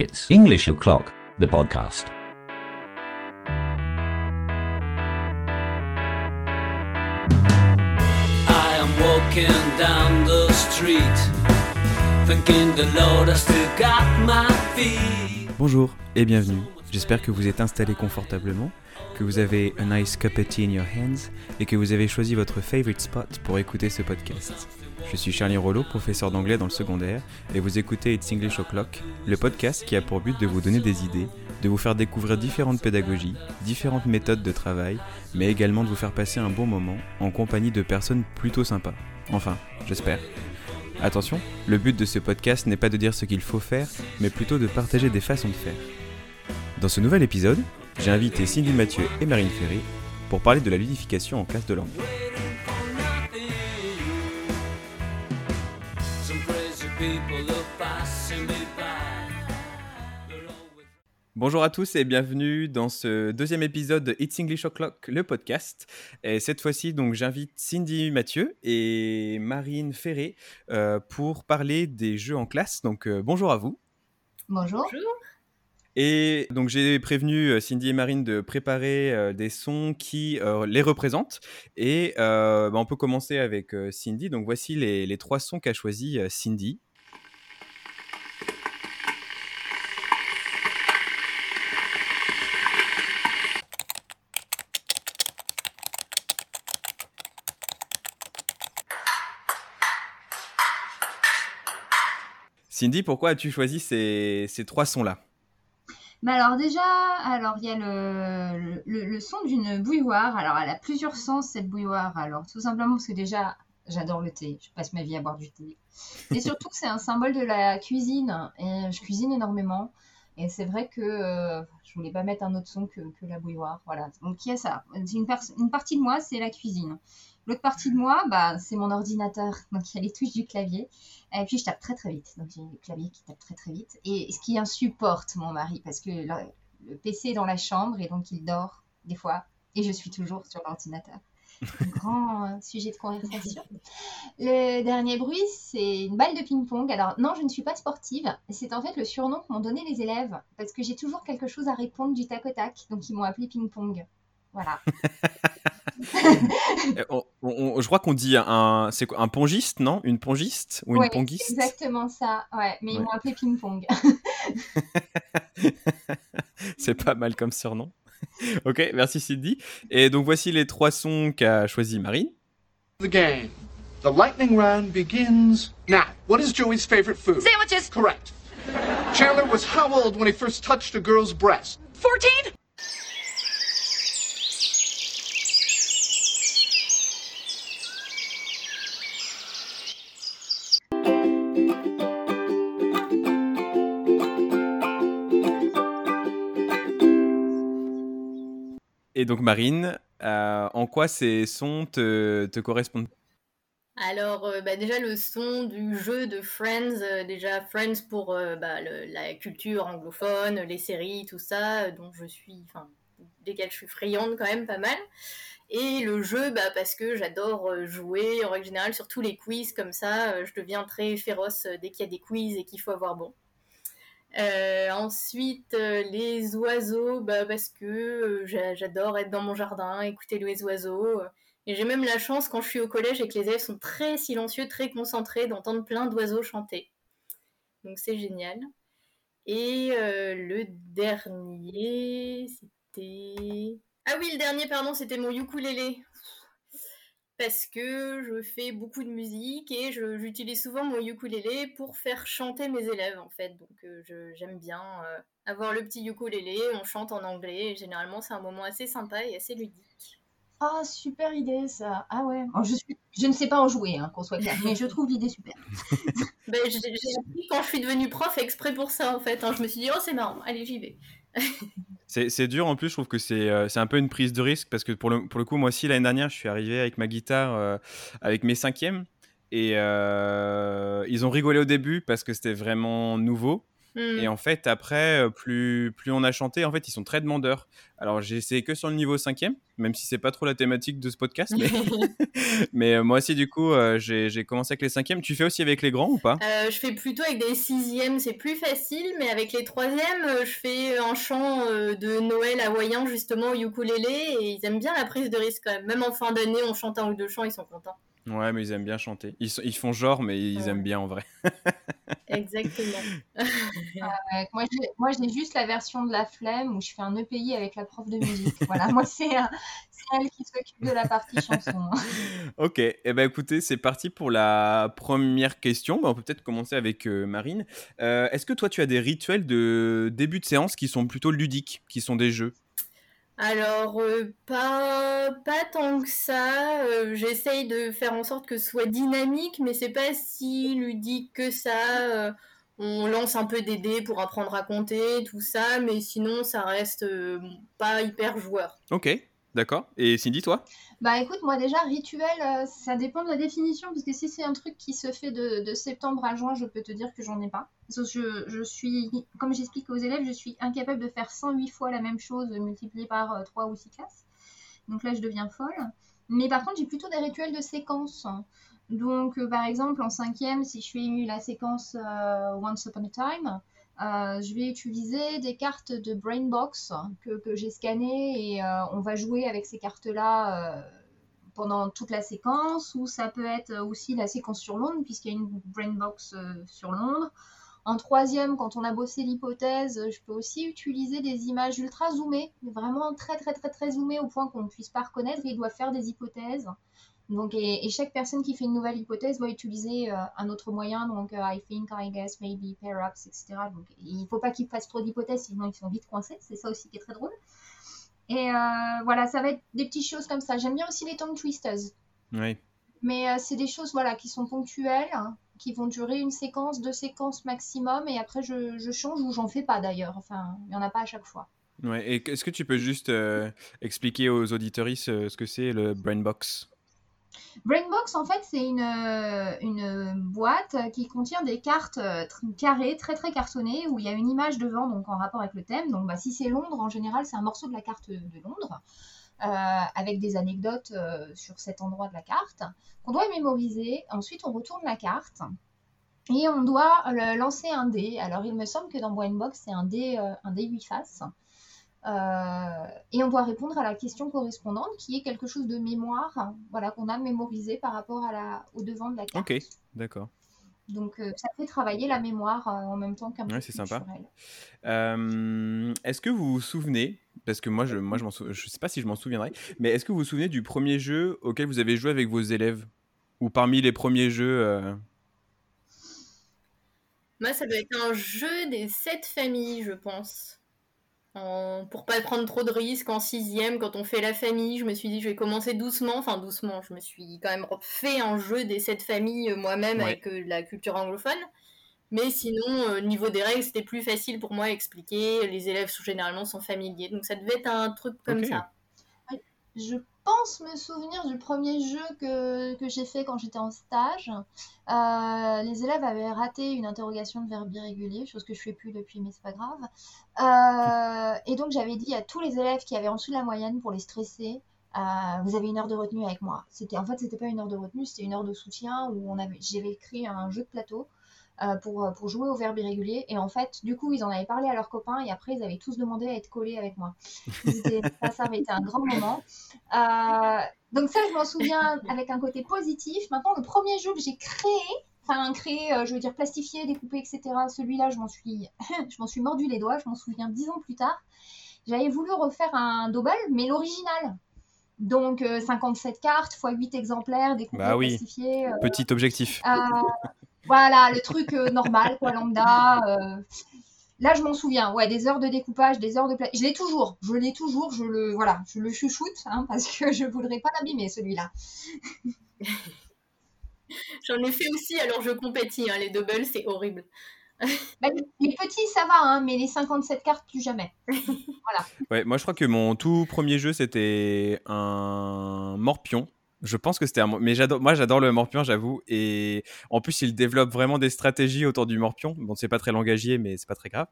It's English O'Clock, the podcast. I am walking down the street, thinking the Lord has still got my feet. Bonjour et bienvenue. J'espère que vous êtes installé confortablement, que vous avez a nice cup of tea in your hands et que vous avez choisi votre favorite spot pour écouter ce podcast. Je suis Charlie Rollo, professeur d'anglais dans le secondaire, et vous écoutez It's English O'Clock, le podcast qui a pour but de vous donner des idées, de vous faire découvrir différentes pédagogies, différentes méthodes de travail, mais également de vous faire passer un bon moment en compagnie de personnes plutôt sympas. Enfin, j'espère. Attention, le but de ce podcast n'est pas de dire ce qu'il faut faire, mais plutôt de partager des façons de faire. Dans ce nouvel épisode, j'ai invité Cindy Mathieu et Marine Ferry pour parler de la ludification en classe de langue. Bonjour à tous et bienvenue dans ce deuxième épisode de It's English O'Clock, le podcast. Et cette fois-ci, donc, j'invite Cindy Mathieu et Marine Ferré euh, pour parler des jeux en classe. Donc, euh, bonjour à vous. Bonjour. Et donc, j'ai prévenu euh, Cindy et Marine de préparer euh, des sons qui euh, les représentent. Et euh, bah, on peut commencer avec euh, Cindy. Donc, voici les, les trois sons qu'a choisi euh, Cindy. Cindy, pourquoi as-tu choisi ces, ces trois sons-là? Mais alors déjà, alors il y a le, le, le son d'une bouilloire. Alors elle a plusieurs sens cette bouilloire. Alors tout simplement parce que déjà j'adore le thé. Je passe ma vie à boire du thé. Et surtout c'est un symbole de la cuisine. Et je cuisine énormément. Et c'est vrai que euh, je voulais pas mettre un autre son que, que la bouilloire. Voilà. Donc il y a ça. Une partie de moi c'est la cuisine. L'autre partie de moi, bah, c'est mon ordinateur. Donc il y a les touches du clavier. Et puis je tape très très vite. Donc j'ai le clavier qui tape très très vite. Et ce qui insupporte mon mari, parce que le, le PC est dans la chambre et donc il dort des fois. Et je suis toujours sur l'ordinateur. Grand euh, sujet de conversation. Le dernier bruit, c'est une balle de ping-pong. Alors non, je ne suis pas sportive. C'est en fait le surnom que m'ont donné les élèves. Parce que j'ai toujours quelque chose à répondre du tac au tac. Donc ils m'ont appelé ping-pong. Voilà. Euh, on- on- je crois qu'on dit un, c'est quoi, un pongiste, non? Une pongiste ou une Ouais, pongiste Exactement ça. Ouais, mais ils Ouais. m'ont appelé ping-pong. C'est pas mal comme surnom. ok, merci Cindy. Et donc voici les trois sons qu'a choisi Marine. the game. The lightning round begins now. What is Joey's favorite food? Sandwiches. Correct. Chandler was how old when he first touched a girl's breast? 14? Et donc Marine, euh, en quoi ces sons te, correspondent? Alors, euh, bah, déjà, le son du jeu de Friends, euh, déjà Friends pour bah, la culture anglophone, les séries, tout ça, dont je suis, enfin, desquelles je suis friande quand même pas mal. Et le jeu, bah, parce que j'adore jouer en règle générale sur tous les quiz comme ça, je deviens très féroce dès qu'il y a des quiz et qu'il faut avoir bon. Euh, ensuite, euh, les oiseaux, bah, parce que euh, j'a- j'adore être dans mon jardin, écouter les oiseaux. et j'ai même la chance quand je suis au collège et que les élèves sont très silencieux, très concentrés, d'entendre plein d'oiseaux chanter. Donc c'est génial. Et le dernier, c'était... Ah oui, le dernier, pardon, c'était mon ukulélé. Parce que je fais beaucoup de musique et j'utilise souvent mon ukulélé pour faire chanter mes élèves en fait. Donc euh, j'aime bien euh, avoir le petit ukulélé, on chante en anglais et généralement c'est un moment assez sympa et assez ludique. Ah, super idée ça. Ah ouais. Alors, je, suis... je ne sais pas en jouer, hein, qu'on soit clair, mais je trouve l'idée super. Ben, j'ai j'ai appris quand je suis devenue prof exprès pour ça en fait. hein. Je me suis dit, oh c'est marrant, allez j'y vais. C'est dur en plus, je trouve que c'est euh, c'est un peu une prise de risque parce que pour le, pour le coup, moi aussi l'année dernière, je suis arrivé avec ma guitare, euh, avec mes cinquièmes et euh, ils ont rigolé au début parce que c'était vraiment nouveau. Et en fait, après, plus, plus on a chanté, en fait, ils sont très demandeurs. Alors, j'ai essayé que sur le niveau cinquième, même si c'est pas trop la thématique de ce podcast. Mais, mais, moi aussi, du coup, j'ai commencé avec les cinquièmes. Tu fais aussi avec les grands ou pas? Euh, je fais plutôt avec des sixièmes, c'est plus facile, mais avec les troisièmes, euh, je fais un chant de Noël hawaïen justement au ukulélé et ils aiment bien la prise de risque quand même. Même en fin d'année, on chante un ou deux chants, ils sont contents. Ouais, mais ils aiment bien chanter. Ils, sont- ils font genre, mais ils Ouais. aiment bien en vrai. Exactement. Ouais, moi, j'ai- moi, j'ai juste la version de la flemme où je fais un EPI avec la prof de musique. Voilà, moi, c'est euh, c'est elle qui s'occupe de la partie chanson. Ok, et eh ben écoutez, c'est parti pour la première question. Bah, on peut peut-être commencer avec euh, Marine. Euh, Est-ce que toi, tu as des rituels de début de séance qui sont plutôt ludiques, qui sont des jeux? Alors, euh, pas, pas tant que ça. Euh, J'essaye de faire en sorte que ce soit dynamique, mais c'est pas si ludique que ça. Euh, on lance un peu des dés pour apprendre à compter, tout ça, mais sinon, ça reste pas hyper joueur. Ok, d'accord. Et Cindy, toi? Bah écoute, moi déjà, rituel, euh, ça dépend de la définition, parce que si c'est un truc qui se fait de, septembre à juin, je peux te dire que j'en ai pas. Que je, suis, comme j'explique aux élèves, je suis incapable de faire 108 fois la même chose multipliée par euh, 3 ou 6 classes. Donc là, je deviens folle. Mais par contre, j'ai plutôt des rituels de séquence. Donc, euh, par exemple, en cinquième, si je fais la séquence euh, Once Upon a Time, euh, je vais utiliser des cartes de Brainbox que, j'ai scannées et euh, on va jouer avec ces cartes-là euh, pendant toute la séquence, ou ça peut être aussi la séquence sur Londres, puisqu'il y a une Brainbox sur Londres. En troisième, quand on a bossé l'hypothèse, je peux aussi utiliser des images ultra zoomées, vraiment très très très très zoomées au point qu'on ne puisse pas reconnaître. Ils doivent faire des hypothèses. Donc, et, et chaque personne qui fait une nouvelle hypothèse doit utiliser euh, un autre moyen, donc euh, I think, I guess, maybe, pair ups, etc. Donc, il ne faut pas qu'ils fassent trop d'hypothèses, sinon ils sont vite coincés. C'est ça aussi qui est très drôle. Et euh, voilà, ça va être des petites choses comme ça. J'aime bien aussi les tongue twisters. Oui. Mais c'est des choses voilà, qui sont ponctuelles, hein, qui vont durer une séquence, deux séquences maximum, et après je, je change ou j'en fais pas d'ailleurs. Enfin, il n'y en a pas à chaque fois. Ouais. Et est-ce que tu peux juste expliquer aux auditoristes ce que c'est le Brainbox? Brainbox, en fait, c'est une, euh, une boîte qui contient des cartes euh, carrées, très très cartonnées, où il y a une image devant, donc en rapport avec le thème. Donc, bah, si c'est Londres, en général, c'est un morceau de la carte de Londres, euh, avec des anecdotes sur cet endroit de la carte, qu'on doit mémoriser. Ensuite, on retourne la carte. Et on doit lancer un dé. Alors, il me semble que dans Brainbox, c'est un dé, un dé 8 faces. Euh, et on doit répondre à la question correspondante, qui est quelque chose de mémoire, voilà, qu'on a mémorisé par rapport à la, au devant de la carte. Ok, d'accord. Donc euh, ça fait travailler la mémoire euh, en même temps qu'un Ouais, c'est sympa. Euh, est-ce que vous vous souvenez, parce que moi je moi je sou- je sais pas si je m'en souviendrai, mais est-ce que vous vous souvenez du premier jeu auquel vous avez joué avec vos élèves? Ou parmi les premiers jeux euh, Moi, ça doit être un jeu des sept familles, je pense. En- Pour pas prendre trop de risques en sixième, quand on fait la famille, je me suis dit je vais commencer doucement, enfin doucement, je me suis quand même fait un jeu des sept familles euh, moi-même Ouais. avec euh, la culture anglophone. Mais sinon, euh, au niveau des règles, c'était plus facile pour moi à expliquer. Les élèves sont- généralement sont familiers, donc ça devait être un truc comme ça. Je pense me souvenir du premier jeu que, que j'ai fait quand j'étais en stage. Euh, les élèves avaient raté une interrogation de verbe irrégulier, chose que je fais plus depuis, mais c'est pas grave. Euh, et donc j'avais dit à tous les élèves qui avaient en dessous de la moyenne pour les stresser, euh, vous avez une heure de retenue avec moi. C'était en fait c'était pas une heure de retenue, c'était une heure de soutien où on avait j'avais écrit un jeu de plateau. Euh, pour, pour jouer au verbe irrégulier et en fait du coup ils en avaient parlé à leurs copains et après ils avaient tous demandé à être collés avec moi étaient- ça, ça avait été un grand moment euh, donc ça, je m'en souviens avec un côté positif. Maintenant, le premier jeu que j'ai créé, enfin créé, euh, je veux dire plastifié, découpé, etc. Celui-là, je m'en suis, je m'en suis mordu les doigts. Je m'en souviens dix ans plus tard. J'avais voulu refaire un double, mais l'original. Donc euh, 57 cartes x 8 exemplaires découpés, Bah oui. euh, Petit objectif. Voilà, le truc euh, normal, quoi, lambda. euh. Là, je m'en souviens, ouais, des heures de découpage, des heures de pla- Je l'ai toujours, je l'ai toujours, je le, voilà, je le chouchoute, hein, parce que je voudrais pas l'abîmer, celui-là. J'en ai fait aussi, alors je compétis. hein, les doubles, c'est horrible. Bah, les petits, ça va, hein, mais les 57 cartes, plus jamais. Ouais, moi je crois que mon tout premier jeu c'était un morpion. Je pense que c'était un. Mais j'adore, moi, j'adore le morpion, j'avoue. Et en plus, il développe vraiment des stratégies autour du morpion. Bon, c'est pas très langagier, mais c'est pas très grave.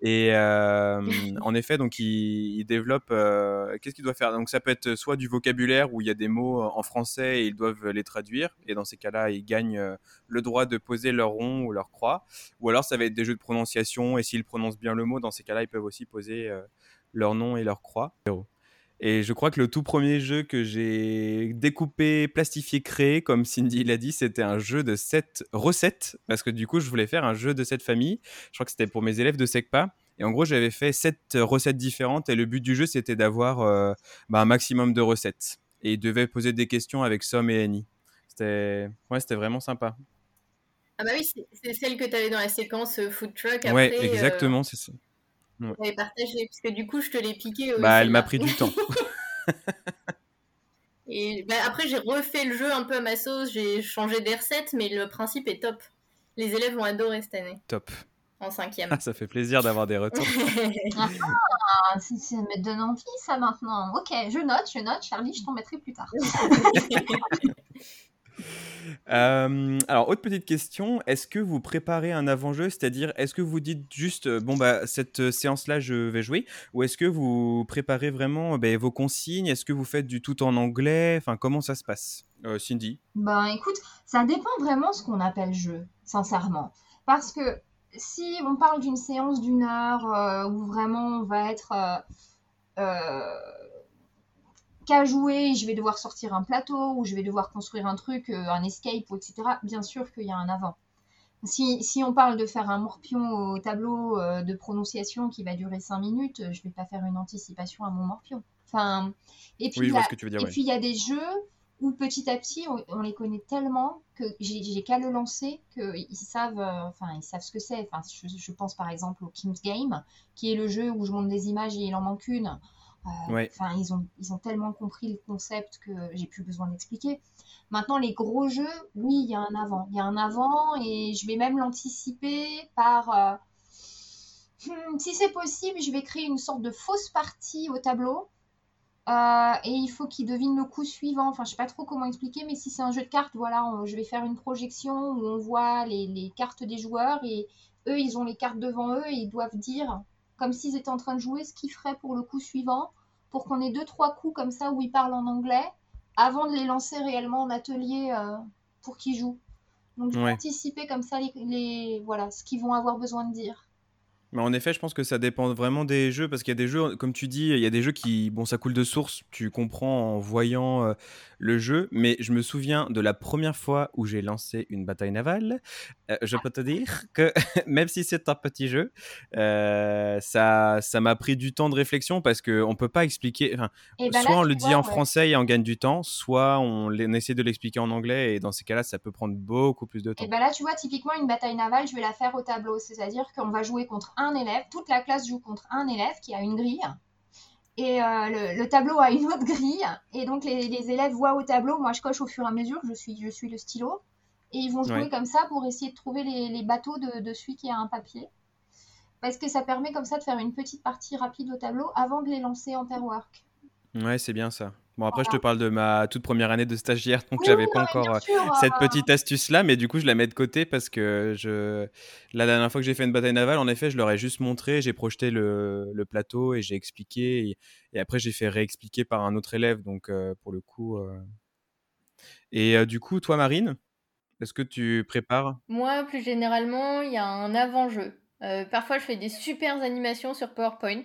Et euh, en effet, donc, il, il développe. euh, Qu'est-ce qu'il doit faire? Donc, ça peut être soit du vocabulaire où il y a des mots en français et ils doivent les traduire. Et dans ces cas-là, ils gagnent le droit de poser leur rond ou leur croix. Ou alors, ça va être des jeux de prononciation. Et s'ils prononcent bien le mot, dans ces cas-là, ils peuvent aussi poser euh, leur nom et leur croix. Et je crois que le tout premier jeu que j'ai découpé, plastifié, créé, comme Cindy l'a dit, c'était un jeu de 7 recettes. Parce que du coup, je voulais faire un jeu de cette famille. Je crois que c'était pour mes élèves de SECPA. Et en gros, j'avais fait 7 recettes différentes. Et le but du jeu, c'était d'avoir euh, bah, un maximum de recettes. Et ils devaient poser des questions avec Somme et Annie. C'était ouais, c'était vraiment sympa. Ah bah oui, c'est- c'est celle que tu avais dans la séquence euh, food truck. Après, ouais, euh, exactement, c'est ça. On avait partagé, parce que du coup, je te l'ai piqué. euh, Bah, elle m'a pris du temps. Et bah, après, j'ai refait le jeu un peu à ma sauce, j'ai changé des recettes, mais le principe est top. Les élèves vont adorer cette année, Top. en cinquième. Ah, ça fait plaisir d'avoir des retours. Ah, si- ça me donne envie, ça, maintenant. Ok, je note, je note. Charlie, je t'en mettrai plus tard. Euh, alors, autre petite question, est-ce que vous préparez un avant-jeu, c'est-à-dire est-ce que vous dites juste, euh, bon, bah, cette euh, séance-là, je vais jouer, ou est-ce que vous préparez vraiment ben, vos consignes, est-ce que vous faites du tout en anglais, enfin, comment ça se passe? Cindy? Ben écoute, ça dépend vraiment ce qu'on appelle jeu, sincèrement. Parce que si on parle d'une séance d'une heure où vraiment on va être qu'à jouer, je vais devoir sortir un plateau ou je vais devoir construire un truc, euh, un escape, etc., bien sûr qu'il y a un avant. Si, si on parle de faire un morpion au tableau euh, de prononciation qui va durer 5 minutes, euh, je vais pas faire une anticipation à mon morpion. Enfin, et puis Oui, ouais. il y a des jeux où petit à petit on, on les connaît tellement que j'ai j'ai qu'à le lancer qu'ils savent, euh, enfin ils savent ce que c'est. Enfin, je, je pense par exemple au King's Game, qui est le jeu où je monte des images et il en manque une. Euh, Ouais. Enfin, ils ont, ils ont tellement compris le concept que j'ai plus besoin d'expliquer. Maintenant, les gros jeux, oui, il y a un avant. Il y a un avant et je vais même l'anticiper par. euh, hmm, si c'est possible, je vais créer une sorte de fausse partie au tableau. Euh, et il faut qu'ils devinent le coup suivant. Enfin, je sais pas trop comment expliquer, mais si c'est un jeu de cartes, voilà, on- je vais faire une projection où on voit les, les cartes des joueurs et eux, ils ont les cartes devant eux et ils doivent dire, comme s'ils étaient en train de jouer, ce qu'ils feraient pour le coup suivant, pour qu'on ait deux, trois coups comme ça où ils parlent en anglais, avant de les lancer réellement en atelier euh, pour qu'ils jouent. Donc, Ouais. anticiper comme ça les, les- voilà, ce qu'ils vont avoir besoin de dire. Mais en effet, je pense que ça dépend vraiment des jeux, parce qu'il y a des jeux, comme tu dis, il y a des jeux qui, bon, ça coule de source, tu comprends en voyant euh, le jeu, mais je me souviens de la première fois où j'ai lancé une bataille navale, euh, je peux te dire que même si c'est un petit jeu, euh, ça ça m'a pris du temps de réflexion, parce qu'on ne peut pas expliquer, enfin, ben là, soit on le dit vois, en ouais. français et on gagne du temps, soit on, on essaie de l'expliquer en anglais, et dans ces cas-là, ça peut prendre beaucoup plus de temps. Et ben là, tu vois, typiquement, une bataille navale, je vais la faire au tableau. C'est-à-dire qu'on va jouer contre un élève, toute la classe joue contre un élève qui a une grille. Et euh, le, le tableau a une autre grille. Et donc, les, les élèves voient au tableau. Moi, je coche au fur et à mesure. Je suis, je suis le stylo. Et ils vont jouer Ouais. comme ça pour essayer de trouver les, les bateaux de, de celui qui a un papier. Parce que ça permet comme ça de faire une petite partie rapide au tableau avant de les lancer en pairwork. Ouais, c'est bien ça. Bon, après, je te parle de ma toute première année de stagiaire, donc Oui, j'avais pas non, encore euh, sûr, cette euh, petite astuce-là, mais du coup, je la mets de côté parce que je... la dernière fois que j'ai fait une bataille navale, en effet, je leur ai juste montré, j'ai projeté le, le plateau et j'ai expliqué, et, et après, j'ai fait réexpliquer par un autre élève, donc euh, pour le coup. euh. Et euh, du coup, toi, Marine, est-ce que tu prépares? Moi, plus généralement, il y a un avant-jeu. Euh, parfois, je fais des super animations sur PowerPoint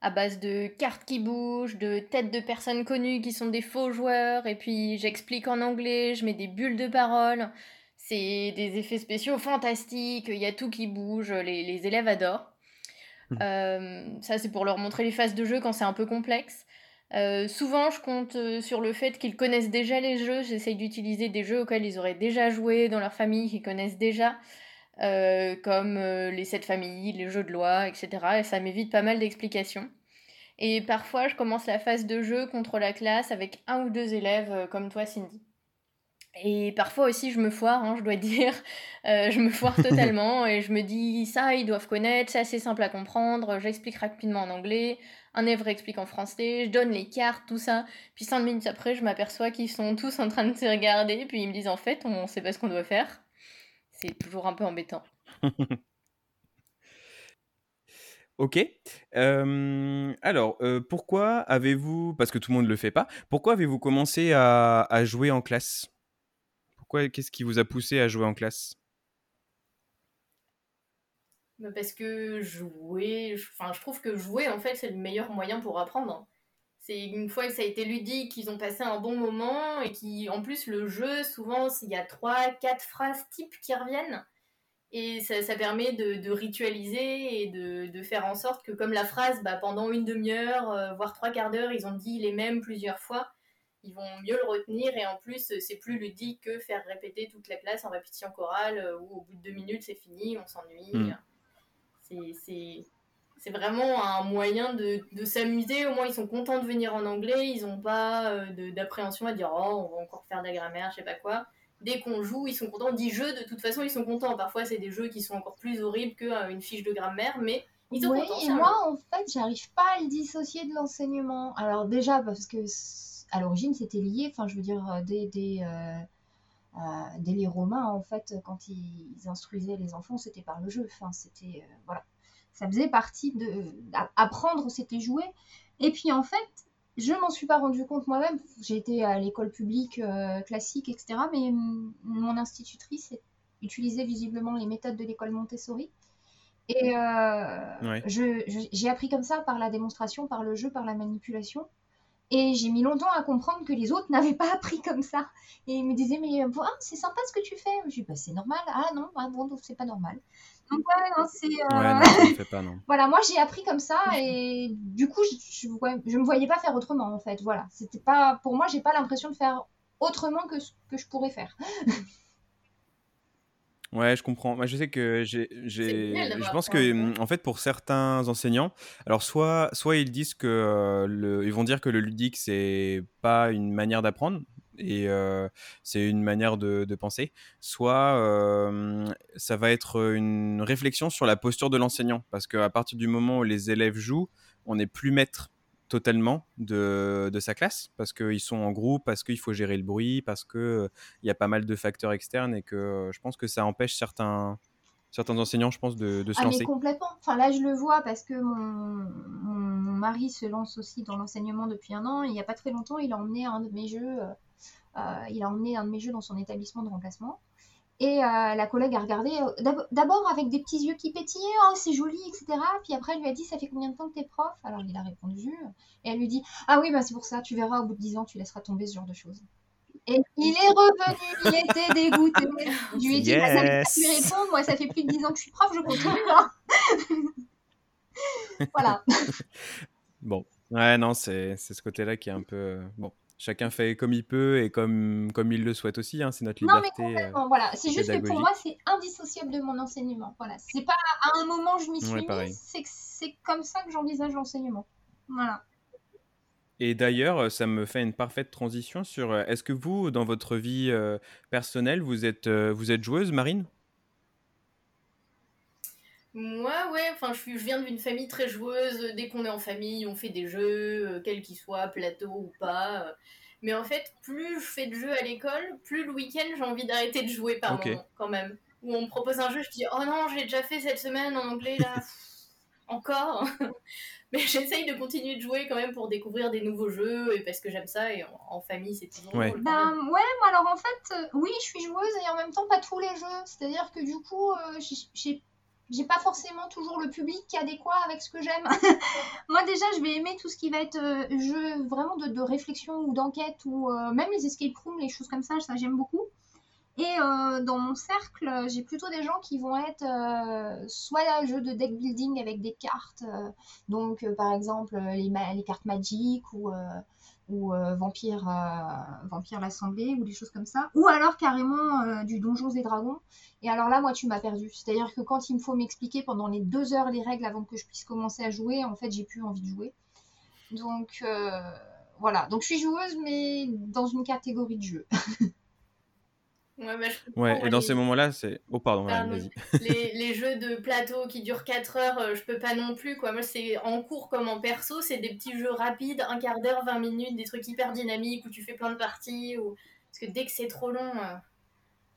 à base de cartes qui bougent, de têtes de personnes connues qui sont des faux joueurs, et puis j'explique en anglais, je mets des bulles de parole. C'est des effets spéciaux fantastiques, il y a tout qui bouge, les, les élèves adorent. Mhm. Euh, ça, c'est pour leur montrer les phases de jeu quand c'est un peu complexe. Euh, souvent, je compte euh, sur le fait qu'ils connaissent déjà les jeux. J'essaye d'utiliser des jeux auxquels ils auraient déjà joué dans leur famille, qu'ils connaissent déjà, euh, comme euh, les sept familles, les jeux de loi, etc. Et ça m'évite pas mal d'explications. Et parfois, je commence la phase de jeu contre la classe avec un ou deux élèves, euh, comme toi, Cindy. Et parfois aussi, je me foire, hein, je dois dire. Je me foire totalement et je me dis, ça, ils doivent connaître, c'est assez simple à comprendre, j'explique rapidement en anglais, un œuvre explique en français, je donne les cartes, tout ça. Puis cinq minutes après, je m'aperçois qu'ils sont tous en train de se regarder, puis ils me disent, en fait, on sait pas ce qu'on doit faire. C'est toujours un peu embêtant. Ok. Euh, alors, euh, pourquoi avez-vous, parce que tout le monde ne le fait pas, pourquoi avez-vous commencé à, à jouer en classe? Pourquoi, qu'est-ce qui vous a poussé à jouer en classe? Bah, Parce que jouer, je- enfin, je trouve que jouer, en fait, c'est le meilleur moyen pour apprendre. C'est une fois que ça a été ludique, qu'ils ont passé un bon moment et qui, en plus, le jeu, souvent, il y a trois, quatre phrases types qui reviennent. Et ça, ça permet de, de ritualiser et de, de faire en sorte que, comme la phrase, bah, pendant une demi-heure, euh, voire trois quarts d'heure, ils ont dit les mêmes plusieurs fois, ils vont mieux le retenir. Et en plus, c'est plus ludique que faire répéter toute la classe en répétition chorale, euh, où au bout de deux minutes, c'est fini, on s'ennuie. Mm. C'est- C'est vraiment un moyen de, de s'amuser. Au moins, ils sont contents de venir en anglais. Ils n'ont pas euh, de- d'appréhension à dire Oh, on va encore faire de la grammaire, je sais pas quoi. Dès qu'on joue, ils sont contents. On dit jeu, de toute façon, ils sont contents. Parfois, c'est des jeux qui sont encore plus horribles qu'une fiche de grammaire, mais ils sont contents. et moi, en fait, j'arrive pas à le dissocier de l'enseignement. Alors déjà, parce que à l'origine, c'était lié, enfin, je veux dire, euh, dès, dès, euh, euh, dès les Romains, en fait, quand ils, ils instruisaient les enfants, c'était par le jeu. Enfin, c'était, euh, voilà. Ça faisait partie de... Apprendre, c'était jouer. Et puis, en fait, je m'en suis pas rendu compte moi-même. J'ai été à l'école publique euh, classique, etc. Mais hum, mon institutrice utilisait visiblement les méthodes de l'école Montessori. Et euh, Ouais. j'ai appris comme ça par la démonstration, par le jeu, par la manipulation. Et j'ai mis longtemps à comprendre que les autres n'avaient pas appris comme ça. Et ils me disaient, mais ah, c'est sympa ce que tu fais. Je dis, bah, c'est normal. Ah non, ah, bon, c'est pas normal. Donc ouais, non, c'est... euh, Ouais, non, fait pas, non. voilà, moi j'ai appris comme ça et du coup je, je, me voyais pas faire autrement en fait. Voilà, c'était pas pour moi j'ai pas l'impression de faire autrement que ce que je pourrais faire. Ouais, je comprends. Moi, je sais que j'ai, je pense que, hum, en fait, pour certains enseignants, alors soit, soit ils disent que euh, le, ils vont dire que le ludique c'est pas une manière d'apprendre et euh, c'est une manière de, de penser, soit euh, ça va être une réflexion sur la posture de l'enseignant, parce qu'à partir du moment où les élèves jouent, on n'est plus maître totalement de, de sa classe, parce qu'ils sont en groupe, parce qu'il faut gérer le bruit, parce que euh, y a pas mal de facteurs externes et que je pense que ça empêche certains, certains enseignants, je pense, de, de se Ah mais lancer. complètement. Enfin là je le vois parce que mon, mon mari se lance aussi dans l'enseignement depuis un an. Il y a pas très longtemps il a emmené un de mes jeux, il a emmené un de mes jeux dans son établissement de remplacement. Et euh, la collègue a regardé euh, d'ab- d'abord avec des petits yeux qui pétillaient, oh c'est joli, etc. Puis après elle lui a dit ça fait combien de temps que t'es prof? Alors il a répondu et elle lui dit ah oui bah c'est pour ça, tu verras au bout de 10 ans tu laisseras tomber ce genre de choses. Et il est revenu, il était dégoûté. Je lui ai dit bah, ça pas Yes. répondre, moi ça fait plus de 10 ans que je suis prof, je continue. hein. voilà. Bon, ouais, non, c'est c'est ce côté-là qui est un peu... euh, Bon, chacun fait comme il peut et comme, comme il le souhaite aussi, hein, c'est notre Non mais liberté. euh, complètement, voilà. C'est juste que pour moi c'est indissociable de mon enseignement. Voilà. C'est pas à un moment je m'y suis Ouais, c'est comme ça que j'envisage l'enseignement. Voilà. Et d'ailleurs, ça me fait une parfaite transition sur... euh, Est-ce que vous, dans votre vie euh, personnelle, vous êtes, euh, vous êtes joueuse, Marine? Moi, ouais, enfin, je, suis- je viens d'une famille très joueuse. Dès qu'on est en famille, on fait des jeux, euh, quels qu'ils soient, plateau ou pas. Mais en fait, plus je fais de jeux à l'école, plus le week-end, j'ai envie d'arrêter de jouer par moment, quand même. Où on me propose un jeu, je dis, oh non, j'ai déjà fait cette semaine en anglais, là. Encore Mais j'essaye de continuer de jouer quand même pour découvrir des nouveaux jeux, et parce que j'aime ça, et en, en famille, c'est toujours Ouais. drôle. Ben ouais, moi alors en fait, euh, oui, je suis joueuse et en même temps pas tous les jeux. C'est-à-dire que du coup, euh, j'ai- j'ai pas forcément toujours le public qui adéquat avec ce que j'aime. Moi déjà, je vais aimer tout ce qui va être euh, jeu vraiment de, de réflexion ou d'enquête ou euh, même les escape rooms, les choses comme ça, ça j'aime beaucoup. Et euh, dans mon cercle, j'ai plutôt des gens qui vont être soit un jeu de deck building avec des cartes, donc par exemple les, les cartes Magic ou, ou euh, Vampire, euh, Vampire l'Assemblée ou des choses comme ça, ou alors carrément euh, du Donjons et Dragons. Et alors là, moi, tu m'as perdu. C'est-à-dire que quand il me faut m'expliquer pendant les deux heures les règles avant que je puisse commencer à jouer, en fait, j'ai plus envie de jouer. Donc voilà. Donc je suis joueuse, mais dans une catégorie de jeu. Ouais, bah, Ouais, et dans les- ces moments-là, c'est. Oh, pardon, les, les jeux de plateau qui durent 4 heures, euh, je peux pas non plus. Quoi. Moi, c'est en cours comme en perso, c'est des petits jeux rapides, un quart d'heure, 20 minutes, des trucs hyper dynamiques où tu fais plein de parties. Ou... Parce que dès que c'est trop long. euh,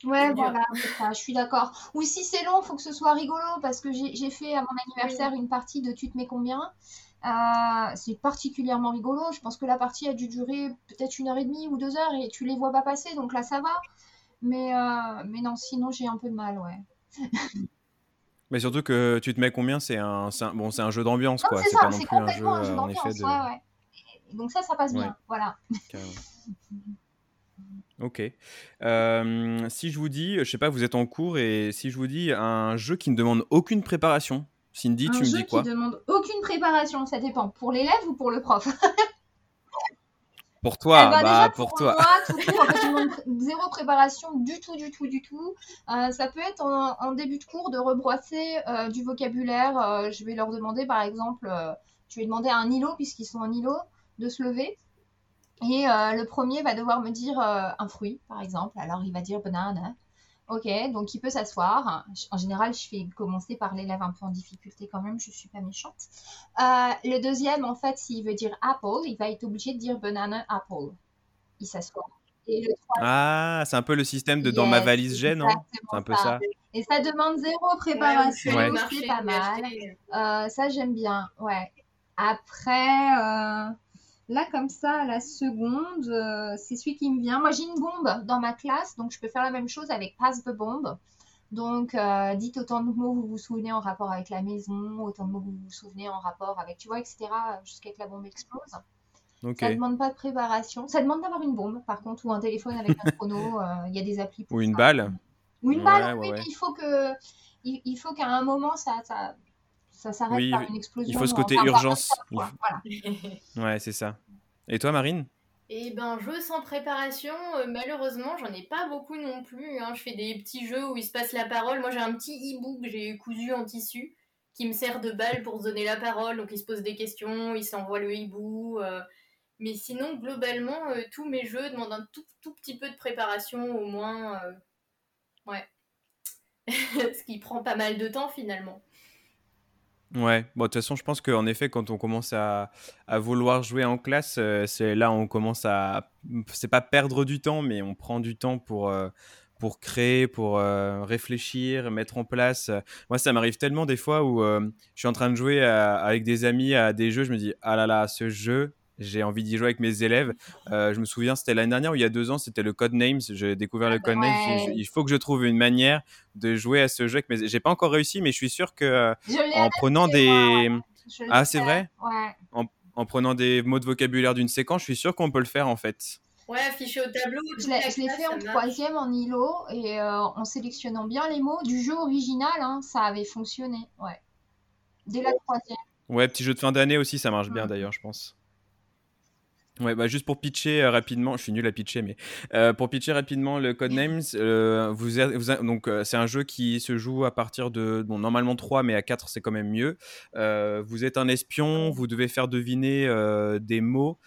Ouais, voilà, ça, je suis d'accord. Ou si c'est long, faut que ce soit rigolo parce que j'ai j'ai fait à mon anniversaire une partie de Tu te mets combien? Euh, c'est particulièrement rigolo. Je pense que la partie a dû durer peut-être une heure et demie ou deux heures et tu les vois pas passer, donc là ça va. Mais, euh, mais non, sinon j'ai un peu de mal, ouais. Mais surtout que tu te mets combien? C'est un, un- bon, un jeu d'ambiance, quoi. c'est pas non un jeu, un jeu euh, en effet, d'ambiance, de. ouais, ouais. Et Donc ça, ça passe bien, Ouais. voilà. Ok. Euh, si je vous dis, je sais pas, vous êtes en cours et si je vous dis un jeu qui ne demande aucune préparation, Cindy, Un tu me jeu dis quoi? qui demande aucune préparation, ça dépend. Pour l'élève ou pour le prof? Pour toi, Eh ben, bah déjà, pour pour toi. moi, tout court, en fait, je demande zéro préparation du tout, du tout, du tout. Euh, ça peut être en, en début de cours de rebrosser euh, du vocabulaire. Euh, je vais leur demander, par exemple, je vais demander à un îlot, puisqu'ils sont en îlot, de se lever. Et le premier va devoir me dire un fruit, par exemple. Alors, il va dire banane. Ok, donc il peut s'asseoir. En général, je fais commencer par l'élève un peu en difficulté quand même, je suis pas méchante. Euh, le deuxième, en fait, s'il veut dire apple, il va être obligé de dire banana apple. Il s'assoit. Ah, c'est un peu le système de dans ma valise j'ai, non exactement C'est un peu ça. Et ça demande zéro préparation, Ouais. c'est pas mal. Euh, ça, j'aime bien, ouais. Après, euh, là, comme ça, la seconde, euh, c'est celui qui me vient. Moi, j'ai une bombe dans ma classe, donc je peux faire la même chose avec Pass the Bomb. Donc, euh, dites autant de mots vous vous souvenez en rapport avec la maison, autant de mots vous vous souvenez en rapport avec, tu vois, etc., jusqu'à ce que la bombe explose. Ça demande pas de préparation. Ça demande d'avoir une bombe, par contre, ou un téléphone avec un chrono. euh, Il y a des applis pour Ou une ça. balle. Ou une Ouais, balle, ouais, oui, ouais. mais il faut que, il, il faut qu'à un moment, ça, ça, ça s'arrête Oui, par une explosion. Il faut ce côté urgence. Voilà. Ouais, c'est ça. Et toi, Marine? Et ben, jeu sans préparation, euh, malheureusement, j'en ai pas beaucoup non plus. hein. Je fais des petits jeux où il se passe la parole. Moi, j'ai un petit hibou que j'ai cousu en tissu qui me sert de balle pour se donner la parole. Donc, il se pose des questions, il s'envoie le hibou. euh. Mais sinon, globalement, euh, tous mes jeux demandent un tout, tout petit peu de préparation, au moins. euh, Ouais. Ce qui prend pas mal de temps finalement. Ouais, bon, de toute façon, je pense qu'en effet, quand on commence à, à vouloir jouer en classe, euh, c'est là on commence à. C'est pas perdre du temps, mais on prend du temps pour, euh, pour créer, pour euh, réfléchir, mettre en place. Moi, ça m'arrive tellement des fois où je suis en train de jouer avec des amis à des jeux, je me dis, ah là là, ce jeu. J'ai envie d'y jouer avec mes élèves. Euh, je me souviens, c'était l'année dernière ou il y a deux ans, c'était le Codenames. J'ai découvert le Codenames. ouais. J'ai- Il faut que je trouve une manière de jouer à ce jeu. Mais j'ai pas encore réussi, mais je suis sûr que euh, en prenant des, Ah, c'est vrai? Ouais. en prenant des mots de vocabulaire d'une séquence, je suis sûr qu'on peut le faire en fait. Ouais, affiché au tableau. Je l'ai fait en marche. troisième en îlot et euh, en sélectionnant bien les mots du jeu original, hein, ça avait fonctionné. Ouais. Dès la troisième. Ouais, petit jeu de fin d'année aussi, ça marche bien Mhm. d'ailleurs, je pense. Ouais, bah juste pour pitcher euh, rapidement, je suis nul à pitcher, mais euh, pour pitcher rapidement le Codenames, euh, vous, vous donc euh, c'est un jeu qui se joue à partir de bon normalement 3 mais à 4 c'est quand même mieux. Vous êtes un espion, vous devez faire deviner des mots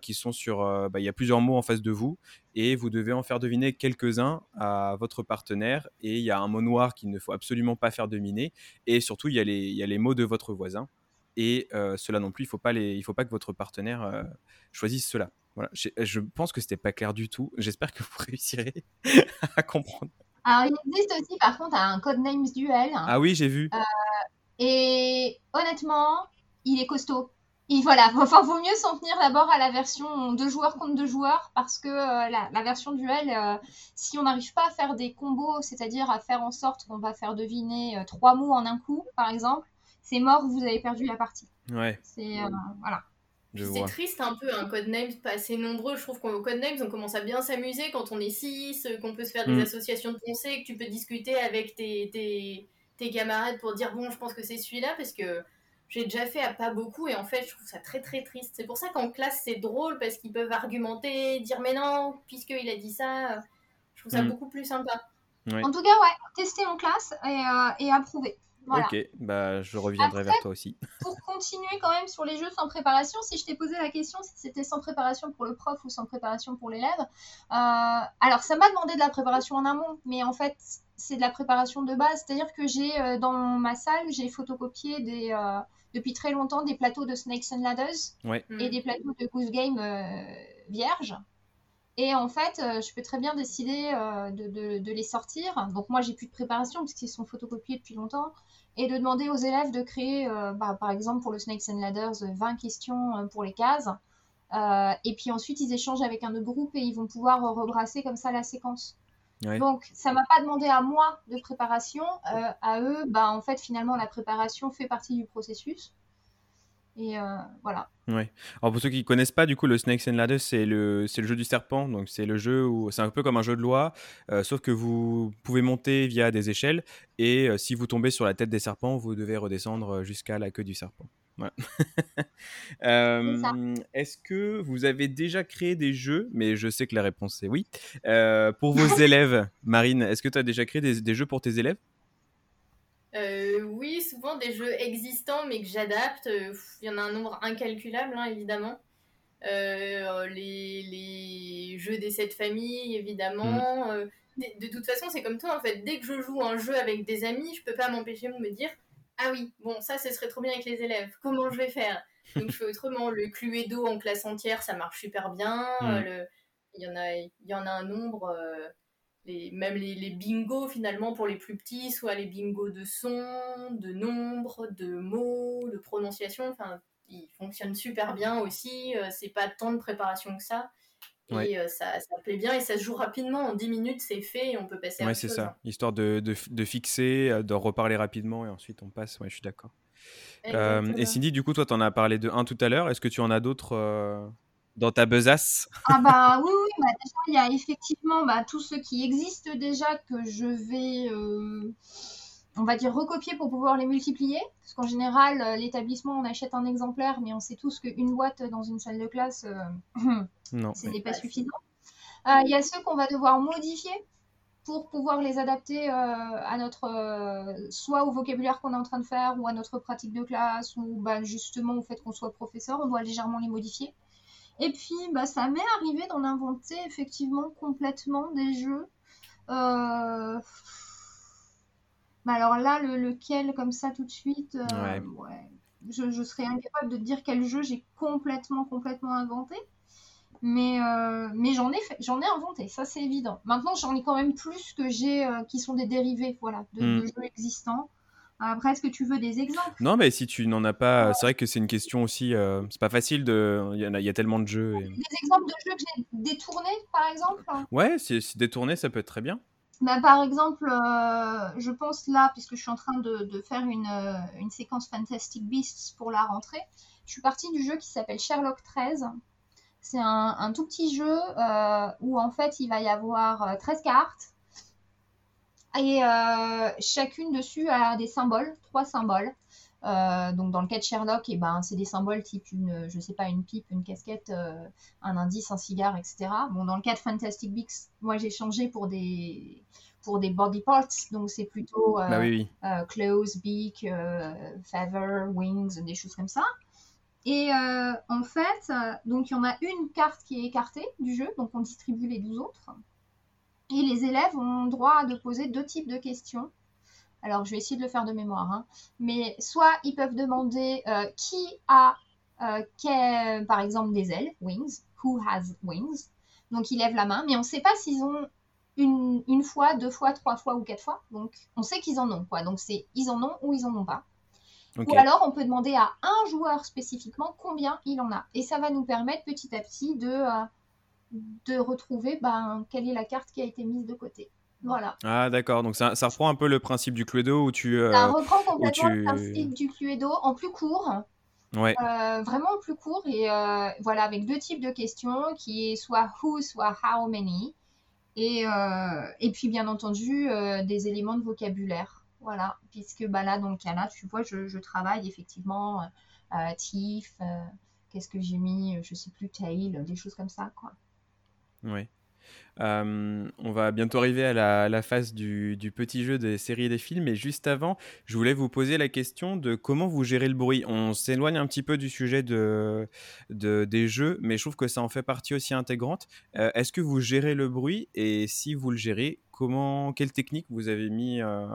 qui sont sur bah, il y a plusieurs mots en face de vous et vous devez en faire deviner quelques-uns à votre partenaire et il y a un mot noir qu'il ne faut absolument pas faire deviner et surtout il y a les il y a les mots de votre voisin et euh, cela non plus, il faut pas les, il faut pas que votre partenaire euh, choisisse cela. Voilà, je, pense que c'était pas clair du tout. J'espère que vous réussirez à comprendre. Alors, il existe aussi, par contre, un Codenames Duel. Ah oui, j'ai vu. Et honnêtement, il est costaud. Et voilà, enfin, vaut mieux s'en tenir d'abord à la version deux joueurs contre deux joueurs, parce que euh, la, la version duel, euh, si on n'arrive pas à faire des combos, c'est-à-dire à faire en sorte qu'on va faire deviner euh, trois mots en un coup, par exemple, c'est mort, vous avez perdu la partie. Ouais, C'est euh, voilà. C'est triste un peu, un Codenames pas assez nombreux. Je trouve qu'au Codenames, on commence à bien s'amuser quand on est 6, qu'on peut se faire des Mm. associations de pensée, que tu peux discuter avec tes, tes, tes camarades pour dire bon, je pense que c'est celui-là, parce que j'ai déjà fait à pas beaucoup et en fait, je trouve ça très très triste. C'est pour ça qu'en classe, c'est drôle parce qu'ils peuvent argumenter, dire mais non, puisqu'il a dit ça. Je trouve ça Mm. beaucoup plus sympa. Ouais. En tout cas, ouais, tester en classe et, euh, et approuver. Voilà. Ok, bah je reviendrai vers toi aussi. Pour continuer quand même sur les jeux sans préparation. Si je t'ai posé la question si c'était sans préparation pour le prof ou sans préparation pour l'élève, euh, alors ça m'a demandé de la préparation en amont, mais en fait c'est de la préparation de base. C'est-à-dire que j'ai euh, dans ma salle, j'ai photocopié des, euh, depuis très longtemps des plateaux de Snakes and Ladders Ouais. Et des plateaux de Goose Game euh, vierges. Et en fait, euh, je peux très bien décider euh, de, de- de les sortir. Donc moi, j'ai plus de préparation puisqu'ils sont photocopiés depuis longtemps. Et de demander aux élèves de créer, euh, bah, par exemple pour le Snakes and Ladders, euh, 20 questions pour les cases. Euh, et puis ensuite, ils échangent avec un autre groupe et ils vont pouvoir rebrasser comme ça la séquence. Ouais. Donc, ça m'a pas demandé à moi de préparation. euh, à eux, bah, en fait, finalement, la préparation fait partie du processus. Et euh, voilà. Alors pour ceux qui connaissent pas, du coup, le Snakes and Ladders, c'est le, c'est le jeu du serpent. Donc c'est le jeu où c'est un peu comme un jeu de loi, euh, sauf que vous pouvez monter via des échelles et euh, si vous tombez sur la tête des serpents, vous devez redescendre jusqu'à la queue du serpent. Voilà. Est-ce que vous avez déjà créé des jeux? Mais je sais que la réponse c'est oui. Pour vos élèves, Marine, est-ce que tu as déjà créé des, des jeux pour tes élèves? Euh, oui, souvent des jeux existants mais que j'adapte. Euh, Il y en a un nombre incalculable, hein, évidemment. Euh, les, les jeux des sept familles, évidemment. Euh, de, de toute façon, c'est comme toi, en fait. Dès que je joue un jeu avec des amis, je peux pas m'empêcher de me dire Ah oui, bon, ça, ce serait trop bien avec les élèves. Comment je vais faire? Donc, je fais autrement. Le Cluedo en classe entière, ça marche super bien. Mm. Le- Il y, en a, il y en a un nombre. euh, les, même les, les bingos finalement pour les plus petits, soit les bingos de son, de nombre, de mots, de prononciation, enfin ils fonctionnent super bien aussi, euh, c'est pas tant de préparation que ça. Et euh, ça, ça plaît bien et ça se joue rapidement, en 10 minutes c'est fait et on peut passer à Ouais, c'est ça. Histoire de, de, de fixer, euh, d'en reparler rapidement et ensuite on passe. Ouais, je suis d'accord. hein. Euh, et. Cindy, du coup, toi, tu en as parlé de un tout à l'heure. Est-ce que tu en as d'autres euh, dans ta besace Ah bah oui, oui, bah déjà, il y a effectivement bah, tout ce qui existe déjà que je vais, euh, on va dire, recopier pour pouvoir les multiplier. Parce qu'en général, euh, l'établissement, on achète un exemplaire, mais on sait tous qu'une boîte dans une salle de classe, euh, Non. ce mais- n'est pas suffisant. Euh, Il y a ceux qu'on va devoir modifier pour pouvoir les adapter euh, à notre, euh, soit au vocabulaire qu'on est en train de faire, ou à notre pratique de classe, ou bah, justement au fait qu'on soit professeur, on doit légèrement les modifier. Et puis, bah, ça m'est arrivé d'en inventer effectivement complètement des jeux. Euh... bah, alors là, le, lequel, comme ça, tout de suite, euh, Ouais. ouais. Je, je serais incapable de dire quel jeu j'ai complètement, complètement inventé. Mais, euh, mais j'en ai, fait- j'en ai inventé, ça c'est évident. Maintenant, j'en ai quand même plus que j'ai qui sont des dérivés voilà, de, Mm. de jeux existants. Après, est-ce que tu veux des exemples? Non, mais si tu n'en as pas, c'est vrai que c'est une question aussi. euh, c'est pas facile de. Il y, a, il y a tellement de jeux. et- Des exemples de jeux que j'ai détournés, par exemple? Ouais, si, si détourné, ça peut être très bien. Bah, par exemple, euh, je pense là, puisque je suis en train de, de faire une, euh, une séquence Fantastic Beasts pour la rentrée, je suis partie du jeu qui s'appelle Sherlock 13. C'est un, un tout petit jeu euh, où en fait il va y avoir euh, 13 cartes et euh, chacune dessus a des symboles, trois symboles. Euh, donc dans le cas de Sherlock, eh ben, c'est des symboles type une, je sais pas, une pipe, une casquette, euh, un indice, un cigare, etc. Bon, dans le cas de Fantastic Beasts, moi j'ai changé pour des pour des body parts, donc c'est plutôt euh, Bah oui, oui. claws, beak, feather, wings, des choses comme ça. Et en fait, donc il y en a une carte qui est écartée du jeu, donc on distribue les 12 autres. Et les élèves ont droit de poser deux types de questions. Alors je vais essayer de le faire de mémoire, hein. mais soit ils peuvent demander euh, qui a, euh, quel- par exemple, des ailes, wings, who has wings. Donc ils lèvent la main, mais on ne sait pas s'ils ont une, une fois, deux fois, trois fois ou quatre fois. Donc on sait qu'ils en ont, quoi. Donc c'est ils en ont ou ils en ont pas. Ou alors, on peut demander à un joueur spécifiquement combien il en a. Et ça va nous permettre petit à petit de, euh, de retrouver ben, quelle est la carte qui a été mise de côté. Voilà. Ah, d'accord. Donc ça, ça reprend un peu le principe du Cluedo où tu. euh, Ça reprend complètement tu- le principe du Cluedo en plus court, Ouais. euh, vraiment en plus court, et euh, voilà, avec deux types de questions qui est soit who, soit how many. Et, euh, et puis, bien entendu, des éléments de vocabulaire. Voilà, puisque bah, là, dans le cas là, tu vois, je, je travaille effectivement euh, qu'est-ce que j'ai mis, je sais plus, tail, des choses comme ça, quoi. Ouais. Euh, on va bientôt arriver à la, la phase du, du petit jeu des séries et des films, mais juste avant, je voulais vous poser la question de comment vous gérez le bruit. On s'éloigne un petit peu du sujet de, de- des jeux, mais je trouve que ça en fait partie aussi intégrante. Euh, Est-ce que vous gérez le bruit et si vous le gérez, comment, quelle technique vous avez mis, euh,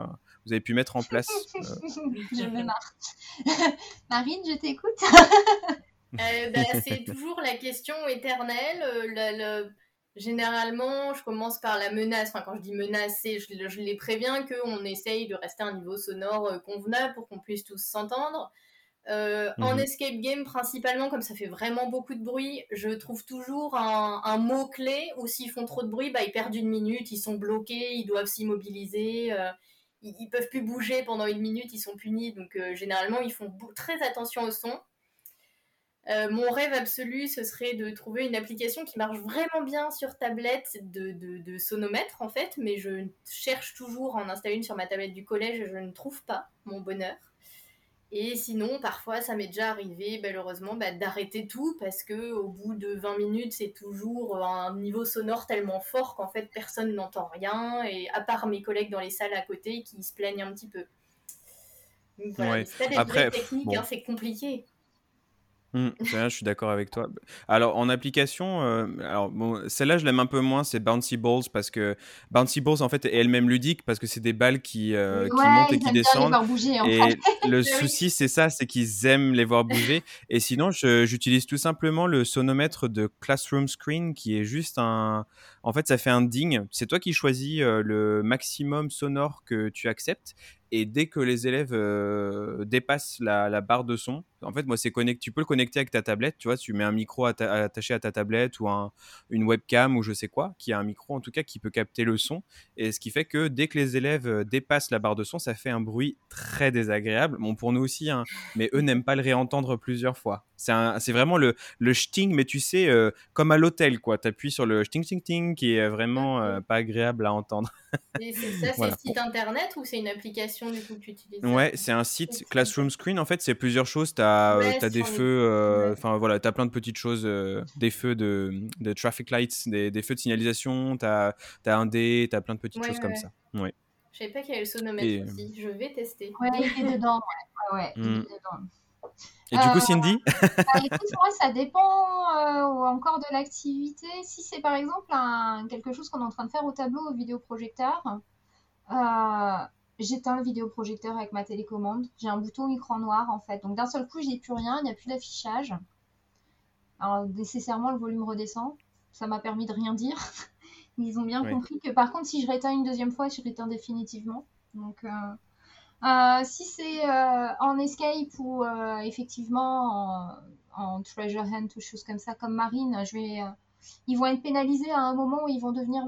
vous avez pu mettre en place euh, je me marre. Marine, je t'écoute. Euh, bah, c'est toujours la question éternelle. euh, le- le- Généralement, je commence par la menace. Enfin, quand je dis menace, c'est je, je les préviens qu'on essaye de rester à un niveau sonore euh, convenable pour qu'on puisse tous s'entendre. Euh, En Mhm. escape game, principalement, comme ça fait vraiment beaucoup de bruit, je trouve toujours un, un mot-clé où s'ils font trop de bruit, bah, ils perdent une minute, ils sont bloqués, ils doivent s'immobiliser, euh, ils, ils peuvent plus bouger pendant une minute, ils sont punis. Donc, euh, généralement, ils font très attention au son. Euh, mon rêve absolu, ce serait de trouver une application qui marche vraiment bien sur tablette de, de, de sonomètre en fait, mais je cherche toujours à en installer une sur ma tablette du collège et je ne trouve pas mon bonheur. Et sinon, parfois, ça m'est déjà arrivé, malheureusement, bah, d'arrêter tout parce que au bout de 20 minutes, c'est toujours un niveau sonore tellement fort qu'en fait, personne n'entend rien, et à part mes collègues dans les salles à côté qui se plaignent un petit peu. Donc, voilà, Ouais. Après, bon. hein, c'est compliqué. Vrai, je suis d'accord avec toi. Alors en application, euh, alors bon, celle-là je l'aime un peu moins, c'est Bouncy Balls parce que Bouncy Balls en fait est elle-même ludique parce que c'est des balles qui, euh, qui ouais, montent et qui descendent. voir bouger. En Et fait. le Oui. souci, c'est ça, c'est qu'ils aiment les voir bouger. Et sinon, j'utilise tout simplement le sonomètre de Classroom Screen, qui est juste un. En fait, ça fait un ding. C'est toi qui choisis euh, le maximum sonore que tu acceptes. Et dès que les élèves euh, dépassent la, la barre de son, en fait, moi, c'est connecté. Tu peux le connecter avec ta tablette. Tu vois, tu mets un micro atta- attaché à ta tablette ou un- une webcam ou je sais quoi, qui a un micro en tout cas qui peut capter le son. Et ce qui fait que dès que les élèves euh, dépassent la barre de son, ça fait un bruit très désagréable. Bon, pour nous aussi, hein, mais eux n'aiment pas le réentendre plusieurs fois. C'est vraiment le, le sting, mais tu sais, euh, comme à l'hôtel, quoi. Tu appuies sur le sting, sting, sting, qui est vraiment euh, pas agréable à entendre. C'est ça, c'est Voilà. site internet ou c'est une application du coup que tu utilises Ouais, c'est un site Classroom Screen. En fait, c'est plusieurs choses. Tu as, Ouais, des feux, euh, ouais. enfin voilà, tu as plein de petites choses, euh, des feux de, de traffic lights, des, des feux de signalisation, tu as, un dé, tu as plein de petites Ouais, choses comme ça. Ouais. Je savais pas qu'il y avait le sonomètre Et- aussi. Je vais tester. Ouais, il est dedans. Ouais, ouais, il est Mm. dedans. Et du coup, Euh, Cindy Bah, écoute, moi, ça dépend euh, encore de l'activité. Si c'est par exemple un- quelque chose qu'on est en train de faire au tableau au vidéoprojecteur, euh, j'éteins le vidéoprojecteur avec ma télécommande. J'ai un bouton écran noir en fait. Donc d'un seul coup, j'ai plus rien, il n'y a plus d'affichage. Alors nécessairement, le volume redescend. Ça m'a permis de rien dire. Ils ont bien Oui. compris que par contre, si je réteins une deuxième fois, je réteins définitivement. Donc euh, euh, si c'est euh, en escape ou effectivement en, en treasure hunt ou choses comme ça, comme Marine, je vais, ils vont être pénalisés à un moment où ils vont devenir,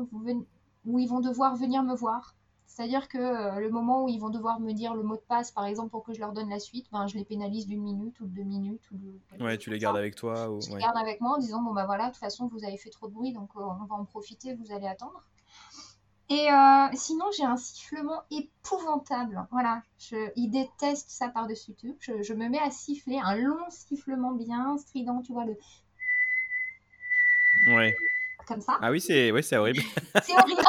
où ils vont devoir venir me voir. C'est-à-dire que euh, le moment où ils vont devoir me dire le mot de passe, par exemple, pour que je leur donne la suite, ben, je les pénalise d'une minute ou de deux minutes. Ou de quelque Ouais, tu les gardes ça. avec toi. Ou... Je les ouais. garde avec moi en disant bon bah voilà, de toute façon vous avez fait trop de bruit donc euh, on va en profiter, vous allez attendre. Et euh, sinon j'ai un sifflement épouvantable. Voilà, je, ils détestent ça par-dessus tout. Je, je me mets à siffler un long sifflement bien strident, tu vois le Ouais. Comme ça. Ah oui, c'est ouais, c'est horrible. C'est horrible.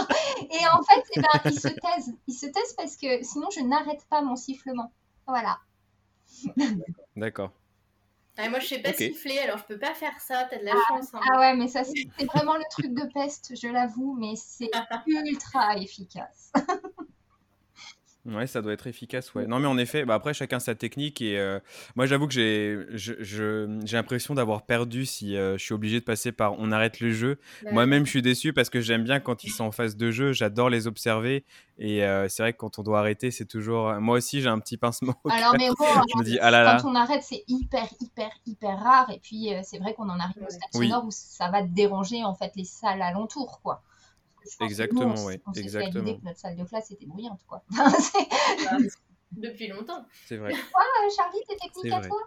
Et en fait, eh ben, ils se taisent. Ils se taisent parce que sinon je n'arrête pas mon sifflement. Voilà. D'accord. Ah, moi, je sais pas siffler, alors je peux pas faire ça. T'as de la chance. hein. Ah ouais, mais ça c'est vraiment le truc de peste, je l'avoue, mais c'est ultra efficace. Ouais, ça doit être efficace, ouais. Non, mais en effet, bah après, chacun sa technique. Et euh, moi, j'avoue que j'ai je- je- j'ai l'impression d'avoir perdu si euh, je suis obligé de passer par on arrête le jeu. Bah, Moi-même, je suis déçu parce que j'aime bien quand ils sont en phase de jeu. J'adore les observer. Et euh, c'est vrai que quand on doit arrêter, c'est toujours. Moi aussi, j'ai un petit pincement au Alors, mais bon, Je me dis, ah là là. quand on arrête, c'est hyper, hyper, hyper rare. Et puis, c'est vrai qu'on en arrive au stade Oui. sonore où ça va déranger en fait les salles alentour, quoi. Exactement, à exactement. l'idée que notre salle de classe était bruyante, quoi. Depuis longtemps. C'est vrai. Ah, Charlie, tes techniques à vrai. toi?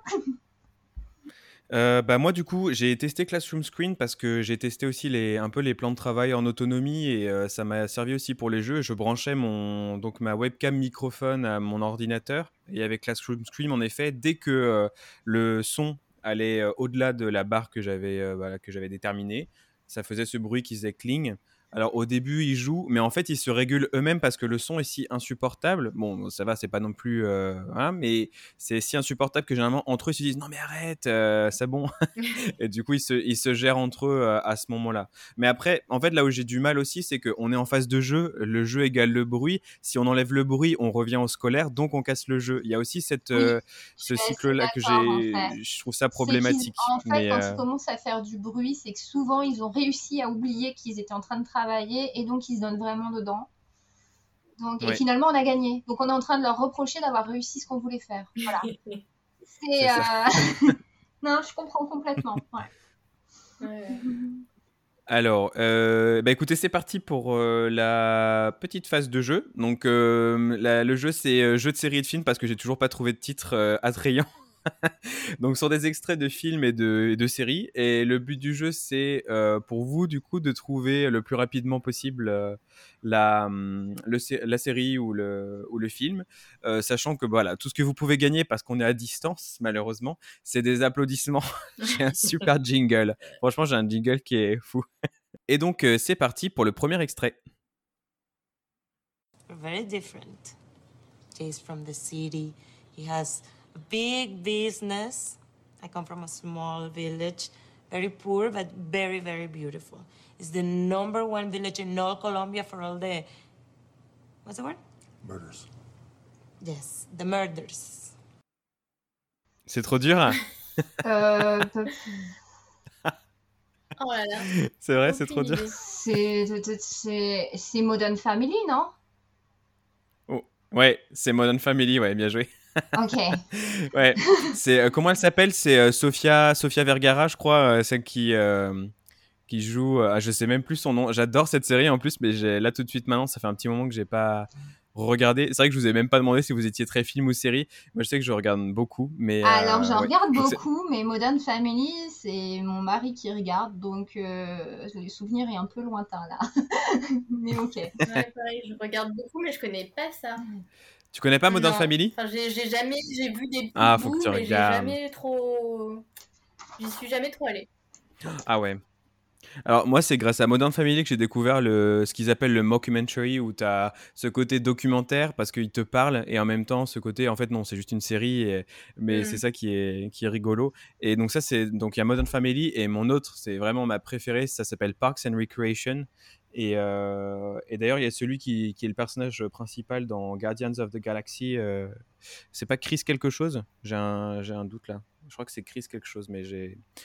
Euh, bah moi du coup j'ai testé Classroom Screen parce que j'ai testé aussi les, un peu les plans de travail en autonomie et euh, ça m'a servi aussi pour les jeux. Je branchais mon, donc ma webcam microphone à mon ordinateur et avec Classroom Screen en effet dès que euh, le son allait euh, au-delà de la barre que j'avais euh, voilà, que j'avais déterminée, ça faisait ce bruit qui faisait cling. Alors au début, ils jouent, mais en fait, ils se régulent eux-mêmes parce que le son est si insupportable. Bon, ça va, c'est pas non plus, euh, mais c'est si insupportable que généralement entre eux ils se disent non mais arrête, euh, c'est bon. et du coup, ils se, ils se gèrent entre eux euh, à ce moment-là. Mais après, en fait, là où j'ai du mal aussi, c'est qu'on est en phase de jeu. Le jeu égale le bruit. Si on enlève le bruit, on revient au scolaire, donc on casse le jeu. Il y a aussi cette, Oui, ce cycle-là que en j'ai, fait. je trouve ça problématique. En fait, mais quand ils commencent à faire du bruit, c'est que souvent ils ont réussi à oublier qu'ils étaient en train de travailler et donc ils se donnent vraiment dedans. Donc, et finalement, on a gagné. Donc, on est en train de leur reprocher d'avoir réussi ce qu'on voulait faire. Voilà. C'est. Euh, non, je comprends complètement. ouais. Ouais. Alors, euh, bah écoutez, c'est parti pour euh, la petite phase de jeu. Donc, euh, la- le jeu, c'est jeu de série et de film parce que j'ai toujours pas trouvé de titre euh, attrayant. Donc, sont des extraits de films et de, séries. Et le but du jeu, c'est euh, pour vous, du coup, de trouver le plus rapidement possible euh, la, hum, la série ou le, ou le film. Euh, sachant que voilà, tout ce que vous pouvez gagner, parce qu'on est à distance, malheureusement, c'est des applaudissements. j'ai un super jingle. Franchement, j'ai un jingle qui est fou. Et donc, c'est parti pour le premier extrait. Big business. I come from a small village, very poor but very, very beautiful. It's the number one village in all Colombia for all the. What's the word? Murders. Yes, the murders. C'est trop dur hein? Euh, Oh là là. C'est vrai, c'est trop dur. idée. c'est c'est- c'est Modern Family, non? Ouais, c'est Modern Family, ouais, bien joué. Ok. Ouais, c'est euh, comment elle s'appelle? C'est euh, Sofia Sofia Vergara, je crois, euh, celle qui euh, qui joue. euh, ah, je sais même plus son nom. J'adore cette série en plus, mais j'ai là tout de suite maintenant, ça fait un petit moment que j'ai pas regardé. C'est vrai que je vous ai même pas demandé si vous étiez très film ou série. Moi, je sais que je regarde beaucoup, mais euh, Alors, j'en ouais. regarde beaucoup, mais Modern Family, c'est mon mari qui regarde, donc euh, le souvenir est un peu lointain là. mais ok. Ouais, pareil, je regarde beaucoup, mais je connais pas ça. Tu connais pas Modern Non. Family? Enfin, j'ai jamais, j'ai vu des Ah, faut que bouts, tu mais j'ai regardes. jamais trop, j'y suis jamais trop allée. Ah ouais. Alors moi c'est grâce à Modern Family que j'ai découvert le, ce qu'ils appellent le mockumentary où tu as ce côté documentaire parce qu'il te parle et en même temps ce côté en fait non c'est juste une série et- mais Mm. c'est ça qui est, qui est rigolo et donc ça c'est donc il y a Modern Family et mon autre c'est vraiment ma préférée ça s'appelle Parks and Recreation et, euh, et d'ailleurs il y a celui qui, est le personnage principal dans Guardians of the Galaxy euh, c'est pas Chris quelque chose? J'ai un, doute là je crois que c'est Chris quelque chose mais